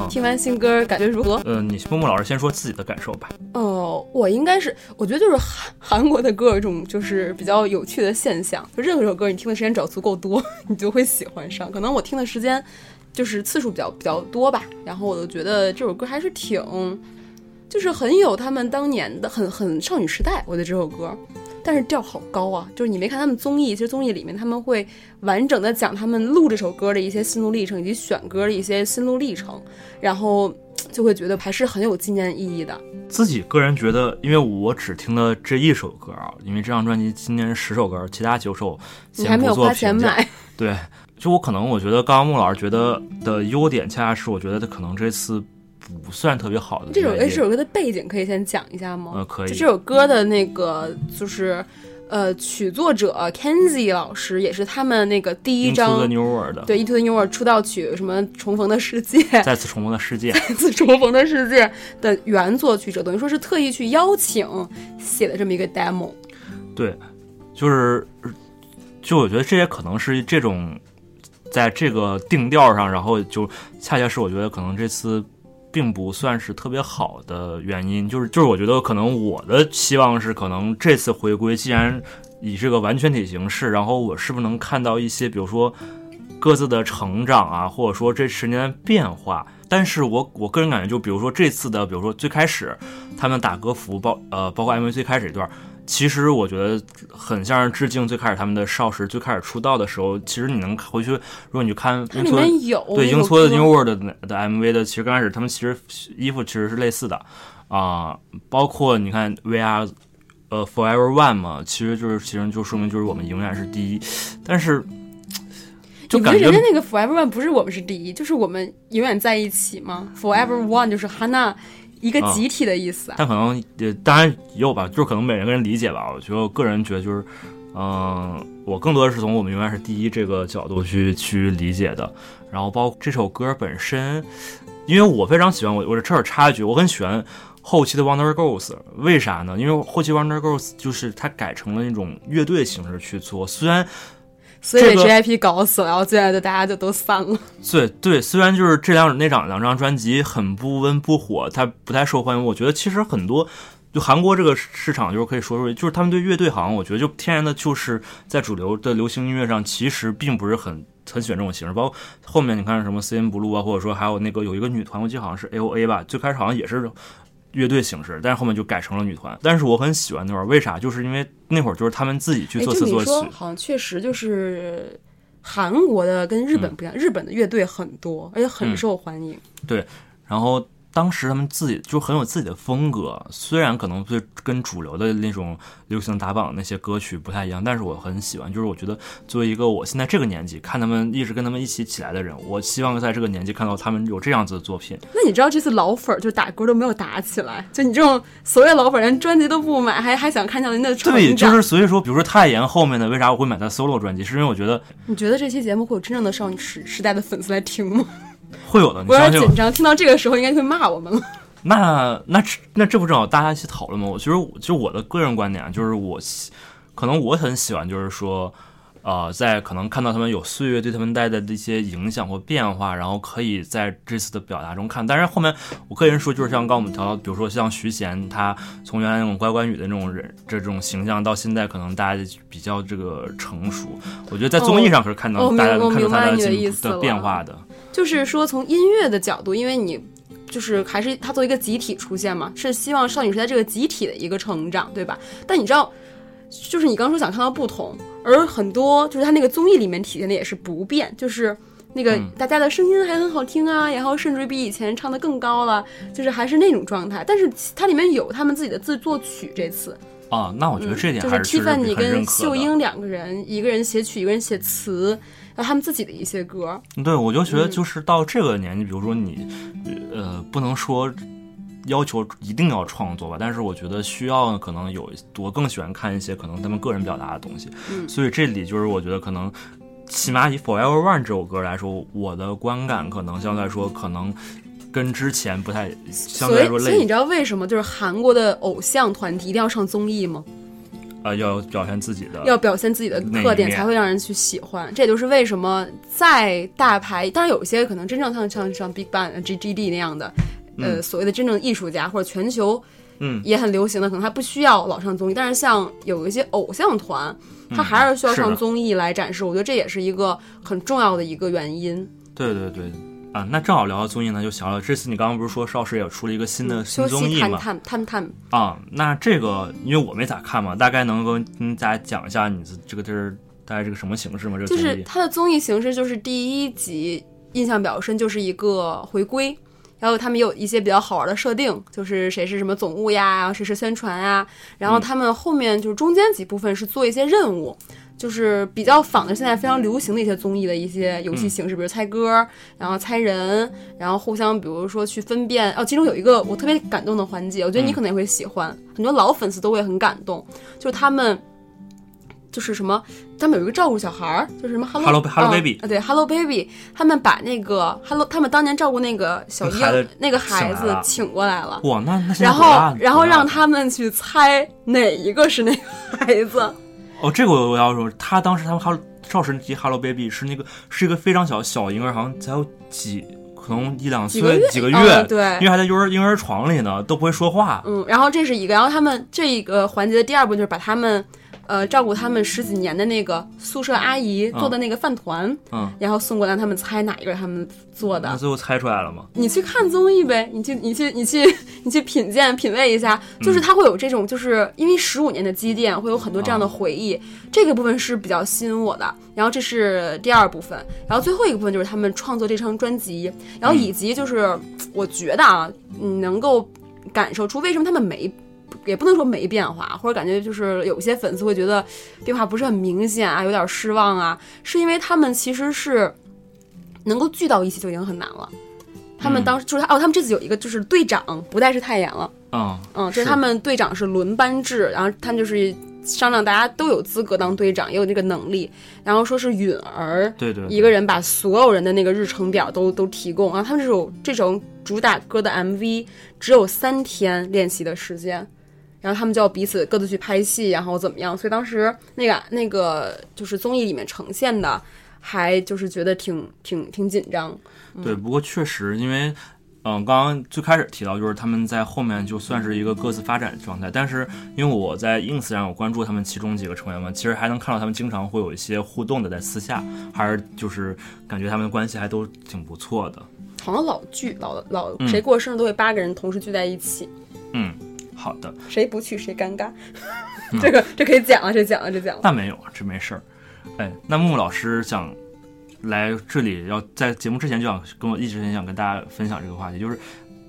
听完新歌感觉如何？嗯，你木木老师先说自己的感受吧。哦，我应该是，我觉得就是韩韩国的歌有一种就是比较有趣的现象，就任何一首歌你听的时间只要足够多，你就会喜欢上。可能我听的时间就是次数比较比较多吧，然后我就觉得这首歌还是挺，就是很有他们当年的很很少女时代，我觉得这首歌。但是调好高啊！就是你没看他们综艺，其实综艺里面他们会完整的讲他们录这首歌的一些心路历程，以及选歌的一些心路历程。然后就会觉得还是很有纪念意义的。自己个人觉得，因为我只听了这一首歌啊，因为这张专辑今年十首歌，其他九首你还没有花钱买，对，就我可能我觉得刚刚穆老师觉得的优点，恰恰是我觉得他可能这次不算特别好的这首原因哎，这首歌的背景可以先讲一下吗？呃可以就这首歌的那个就是呃曲作者 Kenzie 老师，也是他们那个第一张对《Into the New World》出道曲什么《重逢的世界》*laughs* 再次重逢的世界，*laughs* 再次重逢的世界的原作曲者，等于说是特意去邀请写的这么一个 demo。对，就是就我觉得这也可能是这种在这个定调上，然后就恰恰是我觉得可能这次。并不算是特别好的原因，就是就是我觉得可能我的期望是，可能这次回归既然以这个完全体形式，然后我是不是能看到一些，比如说各自的成长啊，或者说这十年的变化。但是我我个人感觉，就比如说这次的，比如说最开始他们打歌服，包呃包括 MV 最开始一段，其实我觉得很像是致敬最开始他们的少时最开始出道的时候。其实你能回去，如果你去看它里面有对英托的 New World 的的 MV 的，其实刚开始他们其实衣服其实是类似的啊、包括你看 We Are 呃 Forever One 嘛，其实就是其实就说明就是我们永远是第一，但是就感觉是人家那个 Forever One 不是我们是第一，就是我们永远在一起吗？Forever One 就是哈娜一个集体的意思啊。但可能也当然也有吧，就是可能每个人理解吧。我觉得我个人觉得就是，嗯、我更多的是从我们永远是第一这个角度去去理解的。然后包括这首歌本身，因为我非常喜欢我我这儿插一句，我很喜欢后期的 Wonder Girls，为啥呢？因为后期 Wonder Girls 就是它改成了那种乐队形式去做，虽然所以这个 JYP 搞死了，然后接下来就大家就都散了。*laughs* 对对，虽然就是这两那两两张专辑很不温不火，它不太受欢迎，我觉得其实很多。就韩国这个市场，就是可以说说，就是他们对乐队好像，我觉得就天然的就是在主流的流行音乐上，其实并不是很很喜欢这种形式。包括后面你看什么 CN Blue 啊，或者说还有那个有一个女团，我记得好像是 A.O.A 吧，最开始好像也是乐队形式，但是后面就改成了女团。但是我很喜欢那会儿，为啥？就是因为那会儿就是他们自己去哎，作词作曲，好像确实就是韩国的跟日本不一样，日本的乐队很多，而且很嗯受欢迎。对然后当时他们自己就很有自己的风格，虽然可能对跟主流的那种流行打榜那些歌曲不太一样，但是我很喜欢。就是我觉得作为一个我现在这个年纪看他们一直跟他们一起起来的人，我希望在这个年纪看到他们有这样子的作品。那你知道这次老粉儿就打歌都没有打起来，就你这种所谓老粉儿连专辑都不买，还还想看到您的成对，就是所以说，比如说泰妍后面的为啥我会买他 solo 专辑，是因为我觉得你觉得这期节目会有真正的少女时时代的粉丝来听吗？会有的。你我有相信我，点紧张，听到这个时候应该会骂我们了。*laughs* 那那这那这不正好大家一起讨论吗？我其实我就我的个人观点啊，就是我喜可能我很喜欢，就是说，呃，在可能看到他们有岁月对他们带来的一些影响或变化，然后可以在这次的表达中看。但是后面我个人说，就是像刚我们聊到，比如说像徐贤，他从原来那种乖乖女的那种人这种形象，到现在可能大家比较这个成熟。我觉得在综艺上可是看到、大家能看出他的的进步的意思变化的。就是说从音乐的角度，因为你就是还是他作为一个集体出现嘛，是希望少女时代这个集体的一个成长，对吧？但你知道，就是你刚说想看到不同，而很多就是他那个综艺里面体现的也是不变，就是。那个嗯大家的声音还很好听啊，然后甚至比以前唱的更高了，就是还是那种状态。但是它里面有他们自己的自作曲，这次啊，那我觉得这一点嗯就是还是确实 Tiffany 跟。秀英两个人，一个人写曲，一个人写词，然后他们自己的一些歌。对，我就觉得嗯就是到这个年纪，比如说你，呃，不能说要求一定要创作吧，但是我觉得需要可能有，我更喜欢看一些可能他们个人表达的东西。嗯所以这里就是我觉得可能，起码以《Forever One》这首歌来说，我的观感可能相对来说可能跟之前不太相所以，对来说累，所以你知道为什么就是韩国的偶像团体一定要上综艺吗？呃，要表现自己的，要表现自己的特点，才会让人去喜欢。这也就是为什么在大牌，当然有一些可能真正像像像 Big Bang、G G D 那样的，呃，所谓的真正艺术家或者全球。嗯也很流行的，可能他不需要老上综艺，但是像有一些偶像团，他还是需要上综艺来展示。我觉得这也是一个很重要的一个原因。对对对。啊，那正好聊到综艺呢，就想到这次你刚刚不是说邵氏也出了一个新的新综艺嘛？探探探，啊，那这个因为我没咋看嘛，大概能够跟大家讲一下你这个地儿大概是个什么形式吗？这个就是它的综艺形式，就是第一集印象比较深，就是一个回归，然后他们有一些比较好玩的设定，就是谁是什么总务呀，然后谁是宣传呀，然后他们后面就是中间几部分是做一些任务。就是比较仿的现在非常流行的一些综艺的一些游戏形式，比如猜歌，然后猜人，然后互相比如说去分辨。哦，其中有一个我特别感动的环节，我觉得你可能也会喜欢，很多老粉丝都会很感动，就是他们。就是什么，他们有一个照顾小孩儿，就是什么 Hello Hello- Hello Baby 啊，对 Hello Baby，他们把那个 Hello，他们当年照顾那个小婴那个孩子请过来了，哇，那那然后然后让他们去猜哪一个是那个孩子，哦，这个我我要说，他当时他们哈少时级 Hello Baby 是那个是一个非常小小婴儿，好像才有几可能一两岁几个月对因为还在幼儿婴儿床里呢，都不会说话。嗯，然后这是一个，然后他们这一个环节的第二步就是把他们，呃，照顾他们十几年的那个宿舍阿姨做的那个饭团，嗯，然后送过来，他们猜哪一个是他们做的。那最后猜出来了吗？你去看综艺呗，你去你去你去 *laughs* 你去品鉴品味一下，就是嗯它会有这种，就是因为十五年的积淀，会有很多这样的啊回忆，这个部分是比较吸引我的。然后这是第二部分，然后最后一个部分就是他们创作这张专辑，然后以及就是我觉得啊，你能够感受出为什么他们没。也不能说没变化，或者感觉就是有些粉丝会觉得变化不是很明显啊，有点失望啊，是因为他们其实是能够聚到一起就已经很难了。他们嗯当时就是他哦，他们这次有一个就是队长不再是太阳了，嗯嗯，就是他们队长是轮班制，然后他们就是商量大家都有资格当队长，也有这个能力，然后说是允儿对对对一个人把所有人的那个日程表都都提供，然后他们这首这首主打歌的 MV 只有三天练习的时间。然后他们就要彼此各自去拍戏，然后怎么样？所以当时那个那个就是综艺里面呈现的，还就是觉得挺挺挺紧张。对，不过确实因为。嗯，刚刚最开始提到，就是他们在后面就算是一个各自发展状态，但是因为我在 ins 上有关注他们其中几个成员嘛，其实还能看到他们经常会有一些互动的，在私下，还是就是感觉他们的关系还都挺不错的。好像老聚老老嗯谁过生日都会八个人同时聚在一起，嗯，好的，谁不去谁尴尬。*laughs* 这个这可以讲啊，这讲啊，这讲了。那没有，这没事儿。哎，那木木老师想来这里，要在节目之前就想跟我一直很想跟大家分享这个话题，就是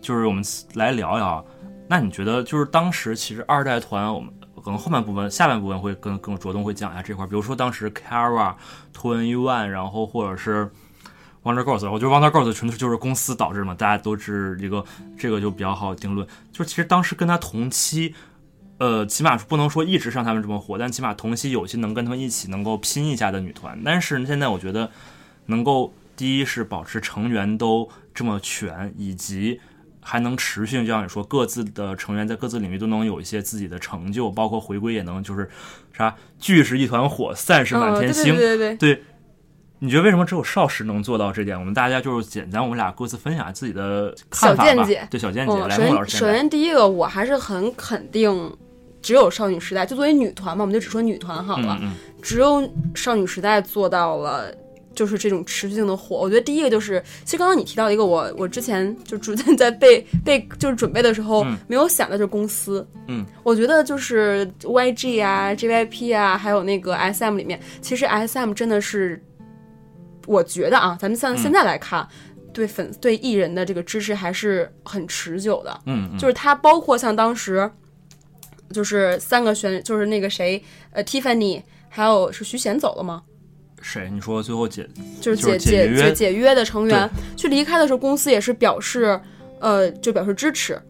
就是我们来聊聊啊。那你觉得就是当时其实二代团，我们可能后半部分、下半部分会更更着重会讲一下这块儿，比如说当时 Kara、Twenty One，然后或者是 Wonder Girls，我觉得 Wonder Girls 纯粹就是公司导致嘛，大家都是一个这个就比较好定论。就是其实当时跟他同期，呃，起码不能说一直像他们这么火，但起码同期有些能跟他们一起能够拼一下的女团。但是现在我觉得能够第一是保持成员都这么全，以及还能持续，就像你说，各自的成员在各自领域都能有一些自己的成就，包括回归也能就是啥聚是一团火，散是满天星。对对对，对，你觉得为什么只有少时能做到这点？我们大家就是简单，我们俩各自分享自己的看法吧。小见解对，小见解。嗯，来，首孟老师先首先第一个，我还是很肯定，只有少女时代，就作为女团嘛，我们就只说女团好了，嗯嗯只有少女时代做到了。就是这种持续性的火，我觉得第一个就是，其实刚刚你提到一个我，我之前就逐渐在背背就是准备的时候、嗯没有想到就是公司，嗯，我觉得就是 YG 啊、JYP 啊，还有那个 SM 里面，其实 SM 真的是，我觉得啊，咱们像嗯现在来看，对粉对艺人的这个支持还是很持久的。嗯嗯，就是他包括像当时，就是三个选，就是那个谁，呃，Tiffany，还有是徐贤走了吗？谁？你说最后解就是解解解解约的成员去离开的时候，公司也是表示，呃，就表示支持。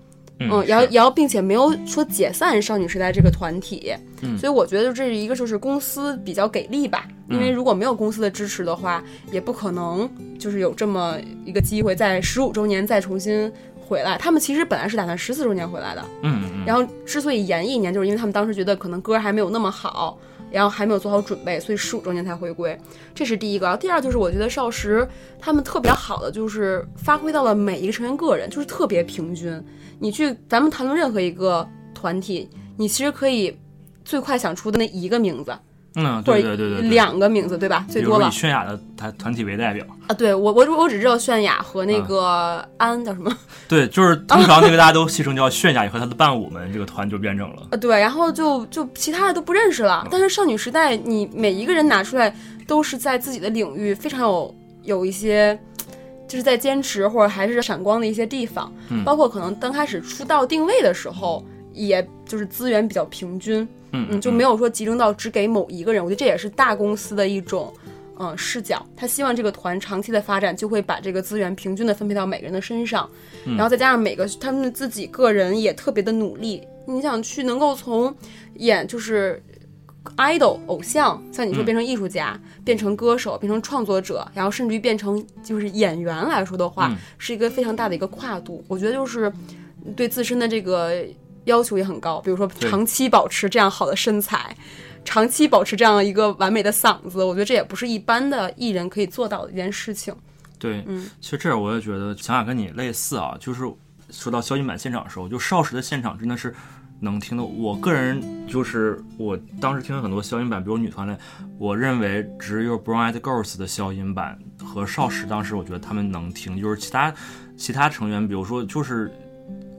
嗯，然后然后并且没有说解散少女时代这个团体，嗯。所以我觉得这是一个就是公司比较给力吧，因为嗯如果没有公司的支持的话，也不可能就是有这么一个机会在十五周年再重新回来。他们其实本来是打算十四周年回来的，嗯，然后之所以延一年，就是因为他们当时觉得可能歌还没有那么好，然后还没有做好准备，所以十五周年才回归。这是第一个。第二就是我觉得少时他们特别好的就是发挥到了每一个成员个人，就是特别平均。你去咱们谈论任何一个团体，你其实可以最快想出的那一个名字，嗯，对对对两个名字，对吧？最多了以泫雅的团团体为代表，啊。对我我我只知道泫雅和那嗯个安叫什么 *laughs* 对，就是通常那个大家都戏称叫泫雅和她的伴舞们，这个团就变整了。啊，对，然后就就其他的都不认识嗯了。但是少女时代，你每一个人拿出来都是在自己的领域非常有有一些，就是在坚持或者还是闪光的一些地方，嗯包括可能刚开始出道定位的时候，也就是资源比较平均，嗯嗯，就没有说集中到只给某一个人。我觉得这也是大公司的一种。嗯，视角，他希望这个团长期的发展，就会把这个资源平均的分配到每个人的身上，然后再加上每个他们自己个人也特别的努力。你想去能够从演就是 idol 偶像，像你说嗯变成艺术家，变成歌手，变成创作者，然后甚至于变成就是演员来说的话，嗯是一个非常大的一个跨度。我觉得就是对自身的这个要求也很高，比如说长期保持这样好的身材。长期保持这样一个完美的嗓子，我觉得这也不是一般的艺人可以做到的一件事情。对，嗯其实这儿我也觉得想法跟你类似啊，就是说到消音版现场的时候，就少时的现场真的是能听的。我个人就是我当时听了很多消音版，比如女团类，我认为只有 Brown Eyed Girls 的消音版和少时当时我觉得他们能听，就是其他其他成员，比如说就是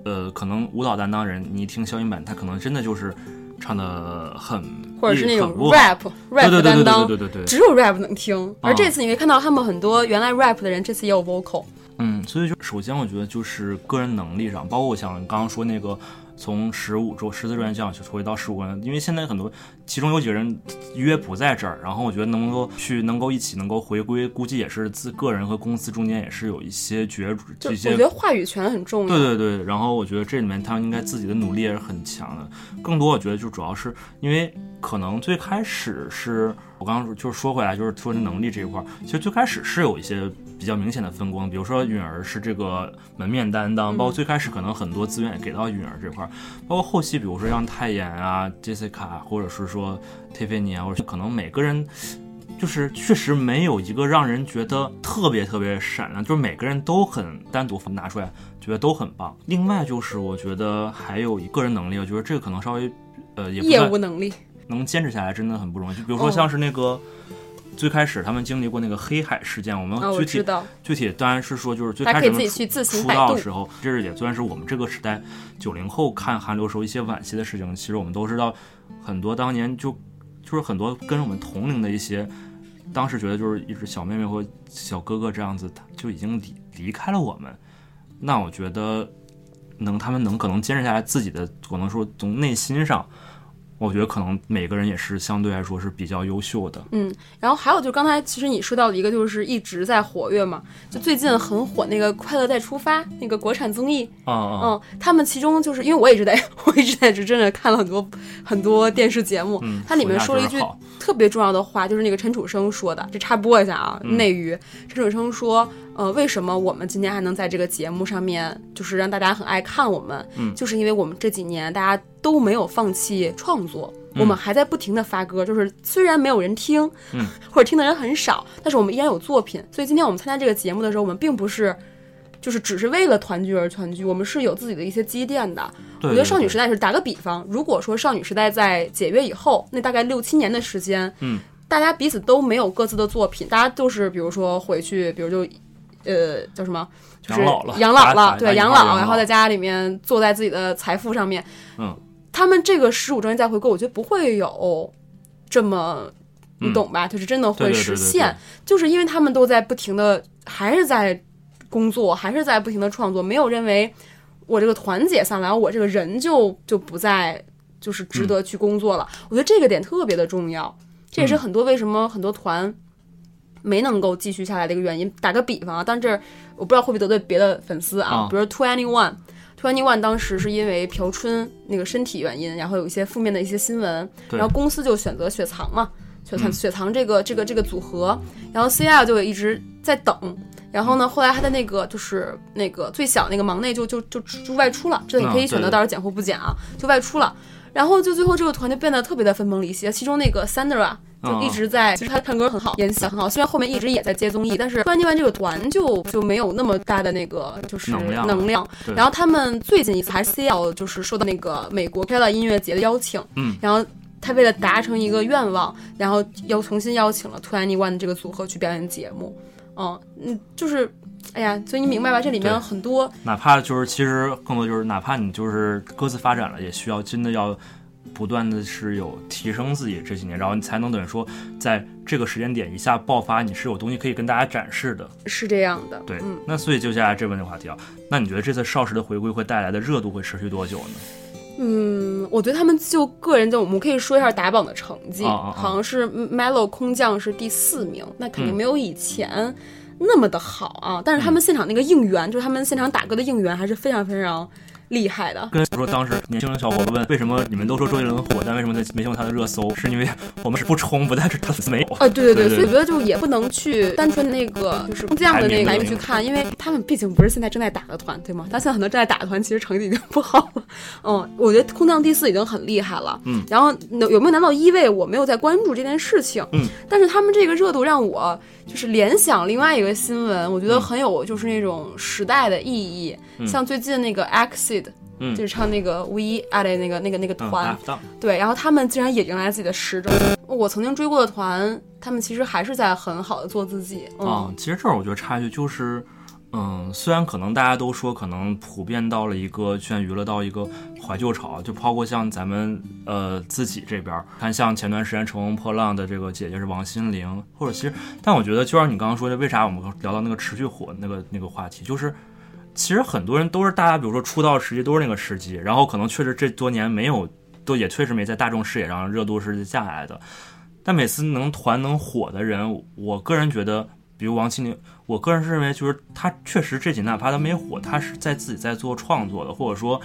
呃，可能舞蹈担当人，你一听消音版，他可能真的就是唱的很或者是那种很不好 rap 对 rap 对对对担当，对对对对，只有 rap 能听。而啊这次你会看到他们很多原来 rap 的人，这次也有 vocal。嗯，所以就首先我觉得就是个人能力上，包括我想刚刚说那个从十五周十四周年这样回到十五个人，因为现在很多其中有几个人约不在这儿，然后我觉得能够去能够一起能够回归，估计也是自个人和公司中间也是有一些角这些觉得话语权很重要。对对对，然后我觉得这里面他们应该自己的努力也是很强的。更多我觉得就主要是因为可能最开始是我刚刚就是说回来就是说能力这一块儿，其实最开始是有一些比较明显的分工，比如说允儿是这个门面担当，包括最开始可能很多资源也给到允儿这块儿，包括后期比如说让泰妍啊、Jessica 或者是说 Tiffany 啊，或者可能每个人。就是确实没有一个让人觉得特别特别闪亮，就是每个人都很单独拿出来，觉得都很棒。另外就是我觉得还有一个人能力，我觉得这个可能稍微，呃，也不业算务能力，能坚持下来真的很不容易。就比如哦说像是那个、最开始他们经历过那个黑海事件，我们具体、具体当然是说就是最开始他们出道的时候，这是也算是我们这个时代九零后看韩流时候一些惋惜的事情。其实我们都知道，很多当年就就是很多跟我们同龄的一些，当时觉得就是一直小妹妹或小哥哥这样子，他就已经离离开了我们。那我觉得能他们能可能坚持下来自己的，可能说从内心上。我觉得可能每个人也是相对来说是比较优秀的，嗯，然后还有就是刚才其实你说到的一个就是一直在活跃嘛，就最近很火那个《快乐再出发》那个国产综艺，嗯，他们其中就是因为我一直在，*laughs* 我一直在是真的看了很多很多电视节目，嗯，它里面说了一句特别重要的话，就是那个陈楚生说的，这插播一下啊，嗯内娱，陈楚生说，呃，为什么我们今天还能在这个节目上面，就是让大家很爱看我们，嗯就是因为我们这几年大家都没有放弃创作。嗯我们还在不停的发歌，就是虽然没有人听，嗯或者听的人很少，但是我们依然有作品。所以今天我们参加这个节目的时候，我们并不是，就是只是为了团聚而团聚，我们是有自己的一些积淀的。对我觉得少女时代是打个比方，如果说少女时代在解约以后，那大概六七年的时间，嗯，大家彼此都没有各自的作品，大家就是比如说回去，比如就，呃，叫什么，就是养老了养老打打了，对，养老，然后在家里面坐在自己的财富上面，嗯，他们这个十五周年再回购，我觉得不会有这么。你嗯懂吧？就是真的会实现，对就是因为他们都在不停的，还是在工作，还是在不停的创作，没有认为我这个团解散了，然后我这个人就就不再就是值得去工作了。我觉得这个点特别的重要，这也是嗯很多为什么很多团没能够继续下来的一个原因。打个比方啊，但这我不知道会不会得罪别的粉丝啊，啊比如 Twenty One。Twenty One 当时是因为朴春那个身体原因，然后有一些负面的一些新闻，然后公司就选择雪藏嘛，雪藏、嗯雪藏这个这个这个组合，然后 C L 就一直在等，然后呢，后来他的那个就是那个最小那个忙内就就就就外出了，这你可以选择到时候剪或不剪啊，就外出了。然后就最后这个团就变得特别的分崩离析，其中那个 Sandra 就一直在，其实他唱歌很好，演戏很好，虽然后面一直也在接综艺，但是突然间完这个团就就没有那么大的那个就是能量能量。然后他们最近一次还是 CL 就是受到那个美国 Kerala 音乐节的邀请，嗯，然后他为了达成一个愿望，然后又重新邀请了 Twenty One 这个组合去表演节目，嗯嗯，就是。哎呀，所以你明白吧？这里面很多哪怕就是其实更多就是哪怕你就是各自发展了，也需要真的要不断的是有提升自己这几年，然后你才能等于说在这个时间点一下爆发，你是有东西可以跟大家展示的。是这样的。对，嗯，那所以就接下来这问这个话题啊，那你觉得这次少时的回归会带来的热度会持续多久呢？嗯，我觉得他们就个人就我们可以说一下打榜的成绩，好像是 Melo 空降是第四名，那肯定嗯没有以前那么的好啊。但是他们现场那个应援，就是他们现场打歌的应援，还是非常非常厉害的。跟说当时年轻的小伙伴问为什么你们都说周杰伦火，但为什么没用他的热搜？是因为我们是不冲，不但是他没有。啊，对对对对所以我觉得就也不能去单纯那个就是这样的那个来去看，因为他们毕竟不是现在正在打的团，对吗？他现在很多正在打的团其实成绩已经不好了。嗯，我觉得空降第四已经很厉害了。嗯，然后有有没有拿到一位，我没有在关注这件事情。嗯，但是他们这个热度让我就是联想另外一个新闻，我觉得嗯很有就是那种时代的意义。嗯像最近那个 Exit。嗯就是唱那个 We Are 的那个那个那个嗯，团，对，然后他们竟然也迎来自己的十周。我曾经追过的团，他们其实还是在很好的做自己。嗯，啊、其实这儿我觉得插一句就是，嗯，虽然可能大家都说可能普遍到了一个圈娱乐到一个怀旧潮，就包括像咱们呃自己这边儿，看像前段时间乘风破浪的这个姐姐是王心凌，或者其实，但我觉得就像你刚刚说的，为啥我们聊到那个持续火那个那个话题，就是。其实很多人都是大家，比如说出道时期都是那个时期，然后可能确实这多年没有，都也确实没在大众视野上热度是下来的。但每次能团能火的人，我个人觉得，比如王心凌，我个人是认为，就是他确实这几年哪怕他没火，他是在自己在做创作的，或者说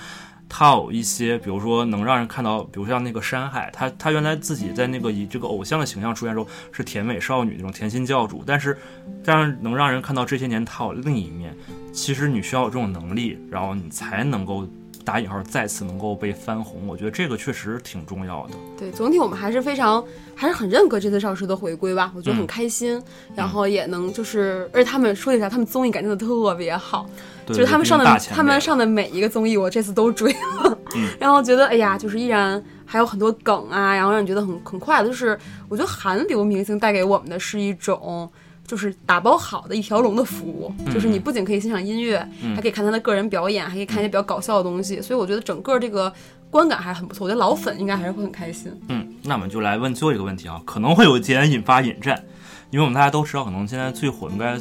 他有一些，比如说能让人看到，比如像那个山海，他他原来自己在那个以这个偶像的形象出现的时候是甜美少女那种甜心教主，但是但是能让人看到这些年他有另一面，其实你需要有这种能力，然后你才能够。打引号再次能够被翻红，我觉得这个确实挺重要的。对，总体我们还是非常还是很认可这次少时的回归吧，我觉得很嗯开心，然后也能就是，而且他们说一下，他们综艺感真的特别好，对就是他们上的他们上的每一个综艺，我这次都追了，嗯 *laughs* 然后觉得哎呀，就是依然还有很多梗啊，然后让你觉得很很快乐。就是我觉得韩流明星带给我们的是一种。就是打包好的一条龙的服务，就是你不仅可以欣赏音乐，嗯还可以看他的个人表演，还可以看一些比较搞笑的东西，所以我觉得整个这个观感还是很不错。我觉得老粉应该还是会很开心。嗯，那我们就来问最后一个问题啊，可能会有点引发引战，因为我们大家都知道，可能现在最火应该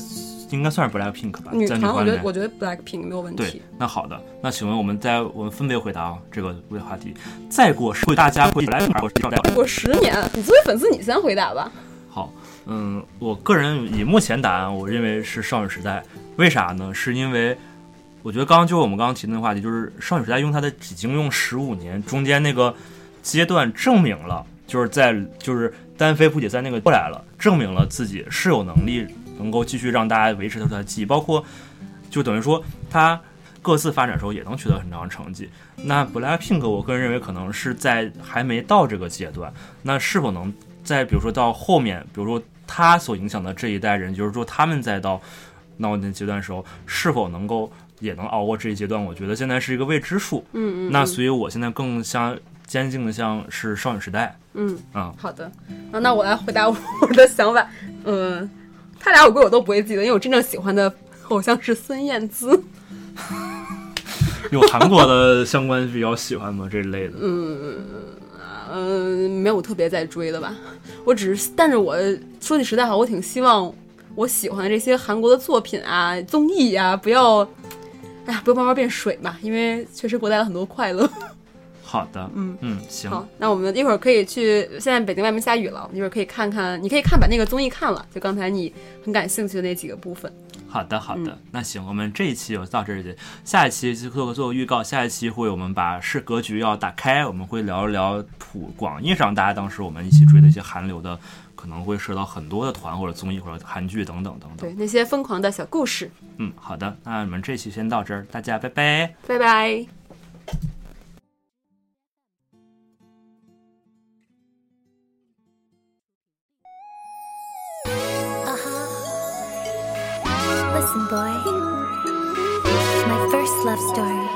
应该算是 Blackpink 吧，女团，我在女团里面。觉得我觉得 Blackpink 没有问对题。，那好的，那请问我们在我们分别回答啊这个这个话题，再过十会大家会来还是少掉？过十年，你作为粉丝，你先回答吧。好，嗯，我个人以目前答案，我认为是少女时代。为啥呢？是因为我觉得刚刚就我们刚刚提的那个话题，就是少女时代用它的已经用十五年中间那个阶段证明了，就是在就是单飞不解散那个过来了，证明了自己是有能力能够继续让大家维持他的记忆，包括就等于说他各自发展的时候也能取得很长的成绩。那 BLACKPINK 我个人认为可能是在还没到这个阶段，那是否能在比如说到后面，比如说他所影响的这一代人，就是说他们再到闹那阶段的时候，是否能够也能熬过这一阶段？我觉得现在是一个未知数。嗯嗯，那所以我现在更像坚定的像是少女时代嗯，嗯、好的。啊，那我来回答我的想法。嗯，他俩我歌我都不会记得，因为我真正喜欢的偶像是孙燕姿。*laughs* 有韩国的相关比较喜欢吗？这一类的？嗯，没有特别在追的吧。我只是，但是我说句实在话，我挺希望我喜欢的这些韩国的作品啊、综艺啊，不要，哎呀，不要慢慢变水吧，因为确实给我带来很多快乐。好的，嗯嗯，行，好，那我们一会儿可以去。现在北京外面下雨了，一会儿可以看看，你可以看把那个综艺看了，就刚才你很感兴趣的那几个部分。好的，好嗯的，那行，我们这一期就到这里，下一期就做个做个预告，下一期会我们把视格局要打开，我们会聊一聊普广义上大家当时我们一起追的一些韩流的，可能会涉及到很多的团或者综艺或者韩剧等等等等。对，那些疯狂的小故事。嗯，好的，那我们这期先到这儿，大家拜拜。拜拜。Listen, boy. My first love story.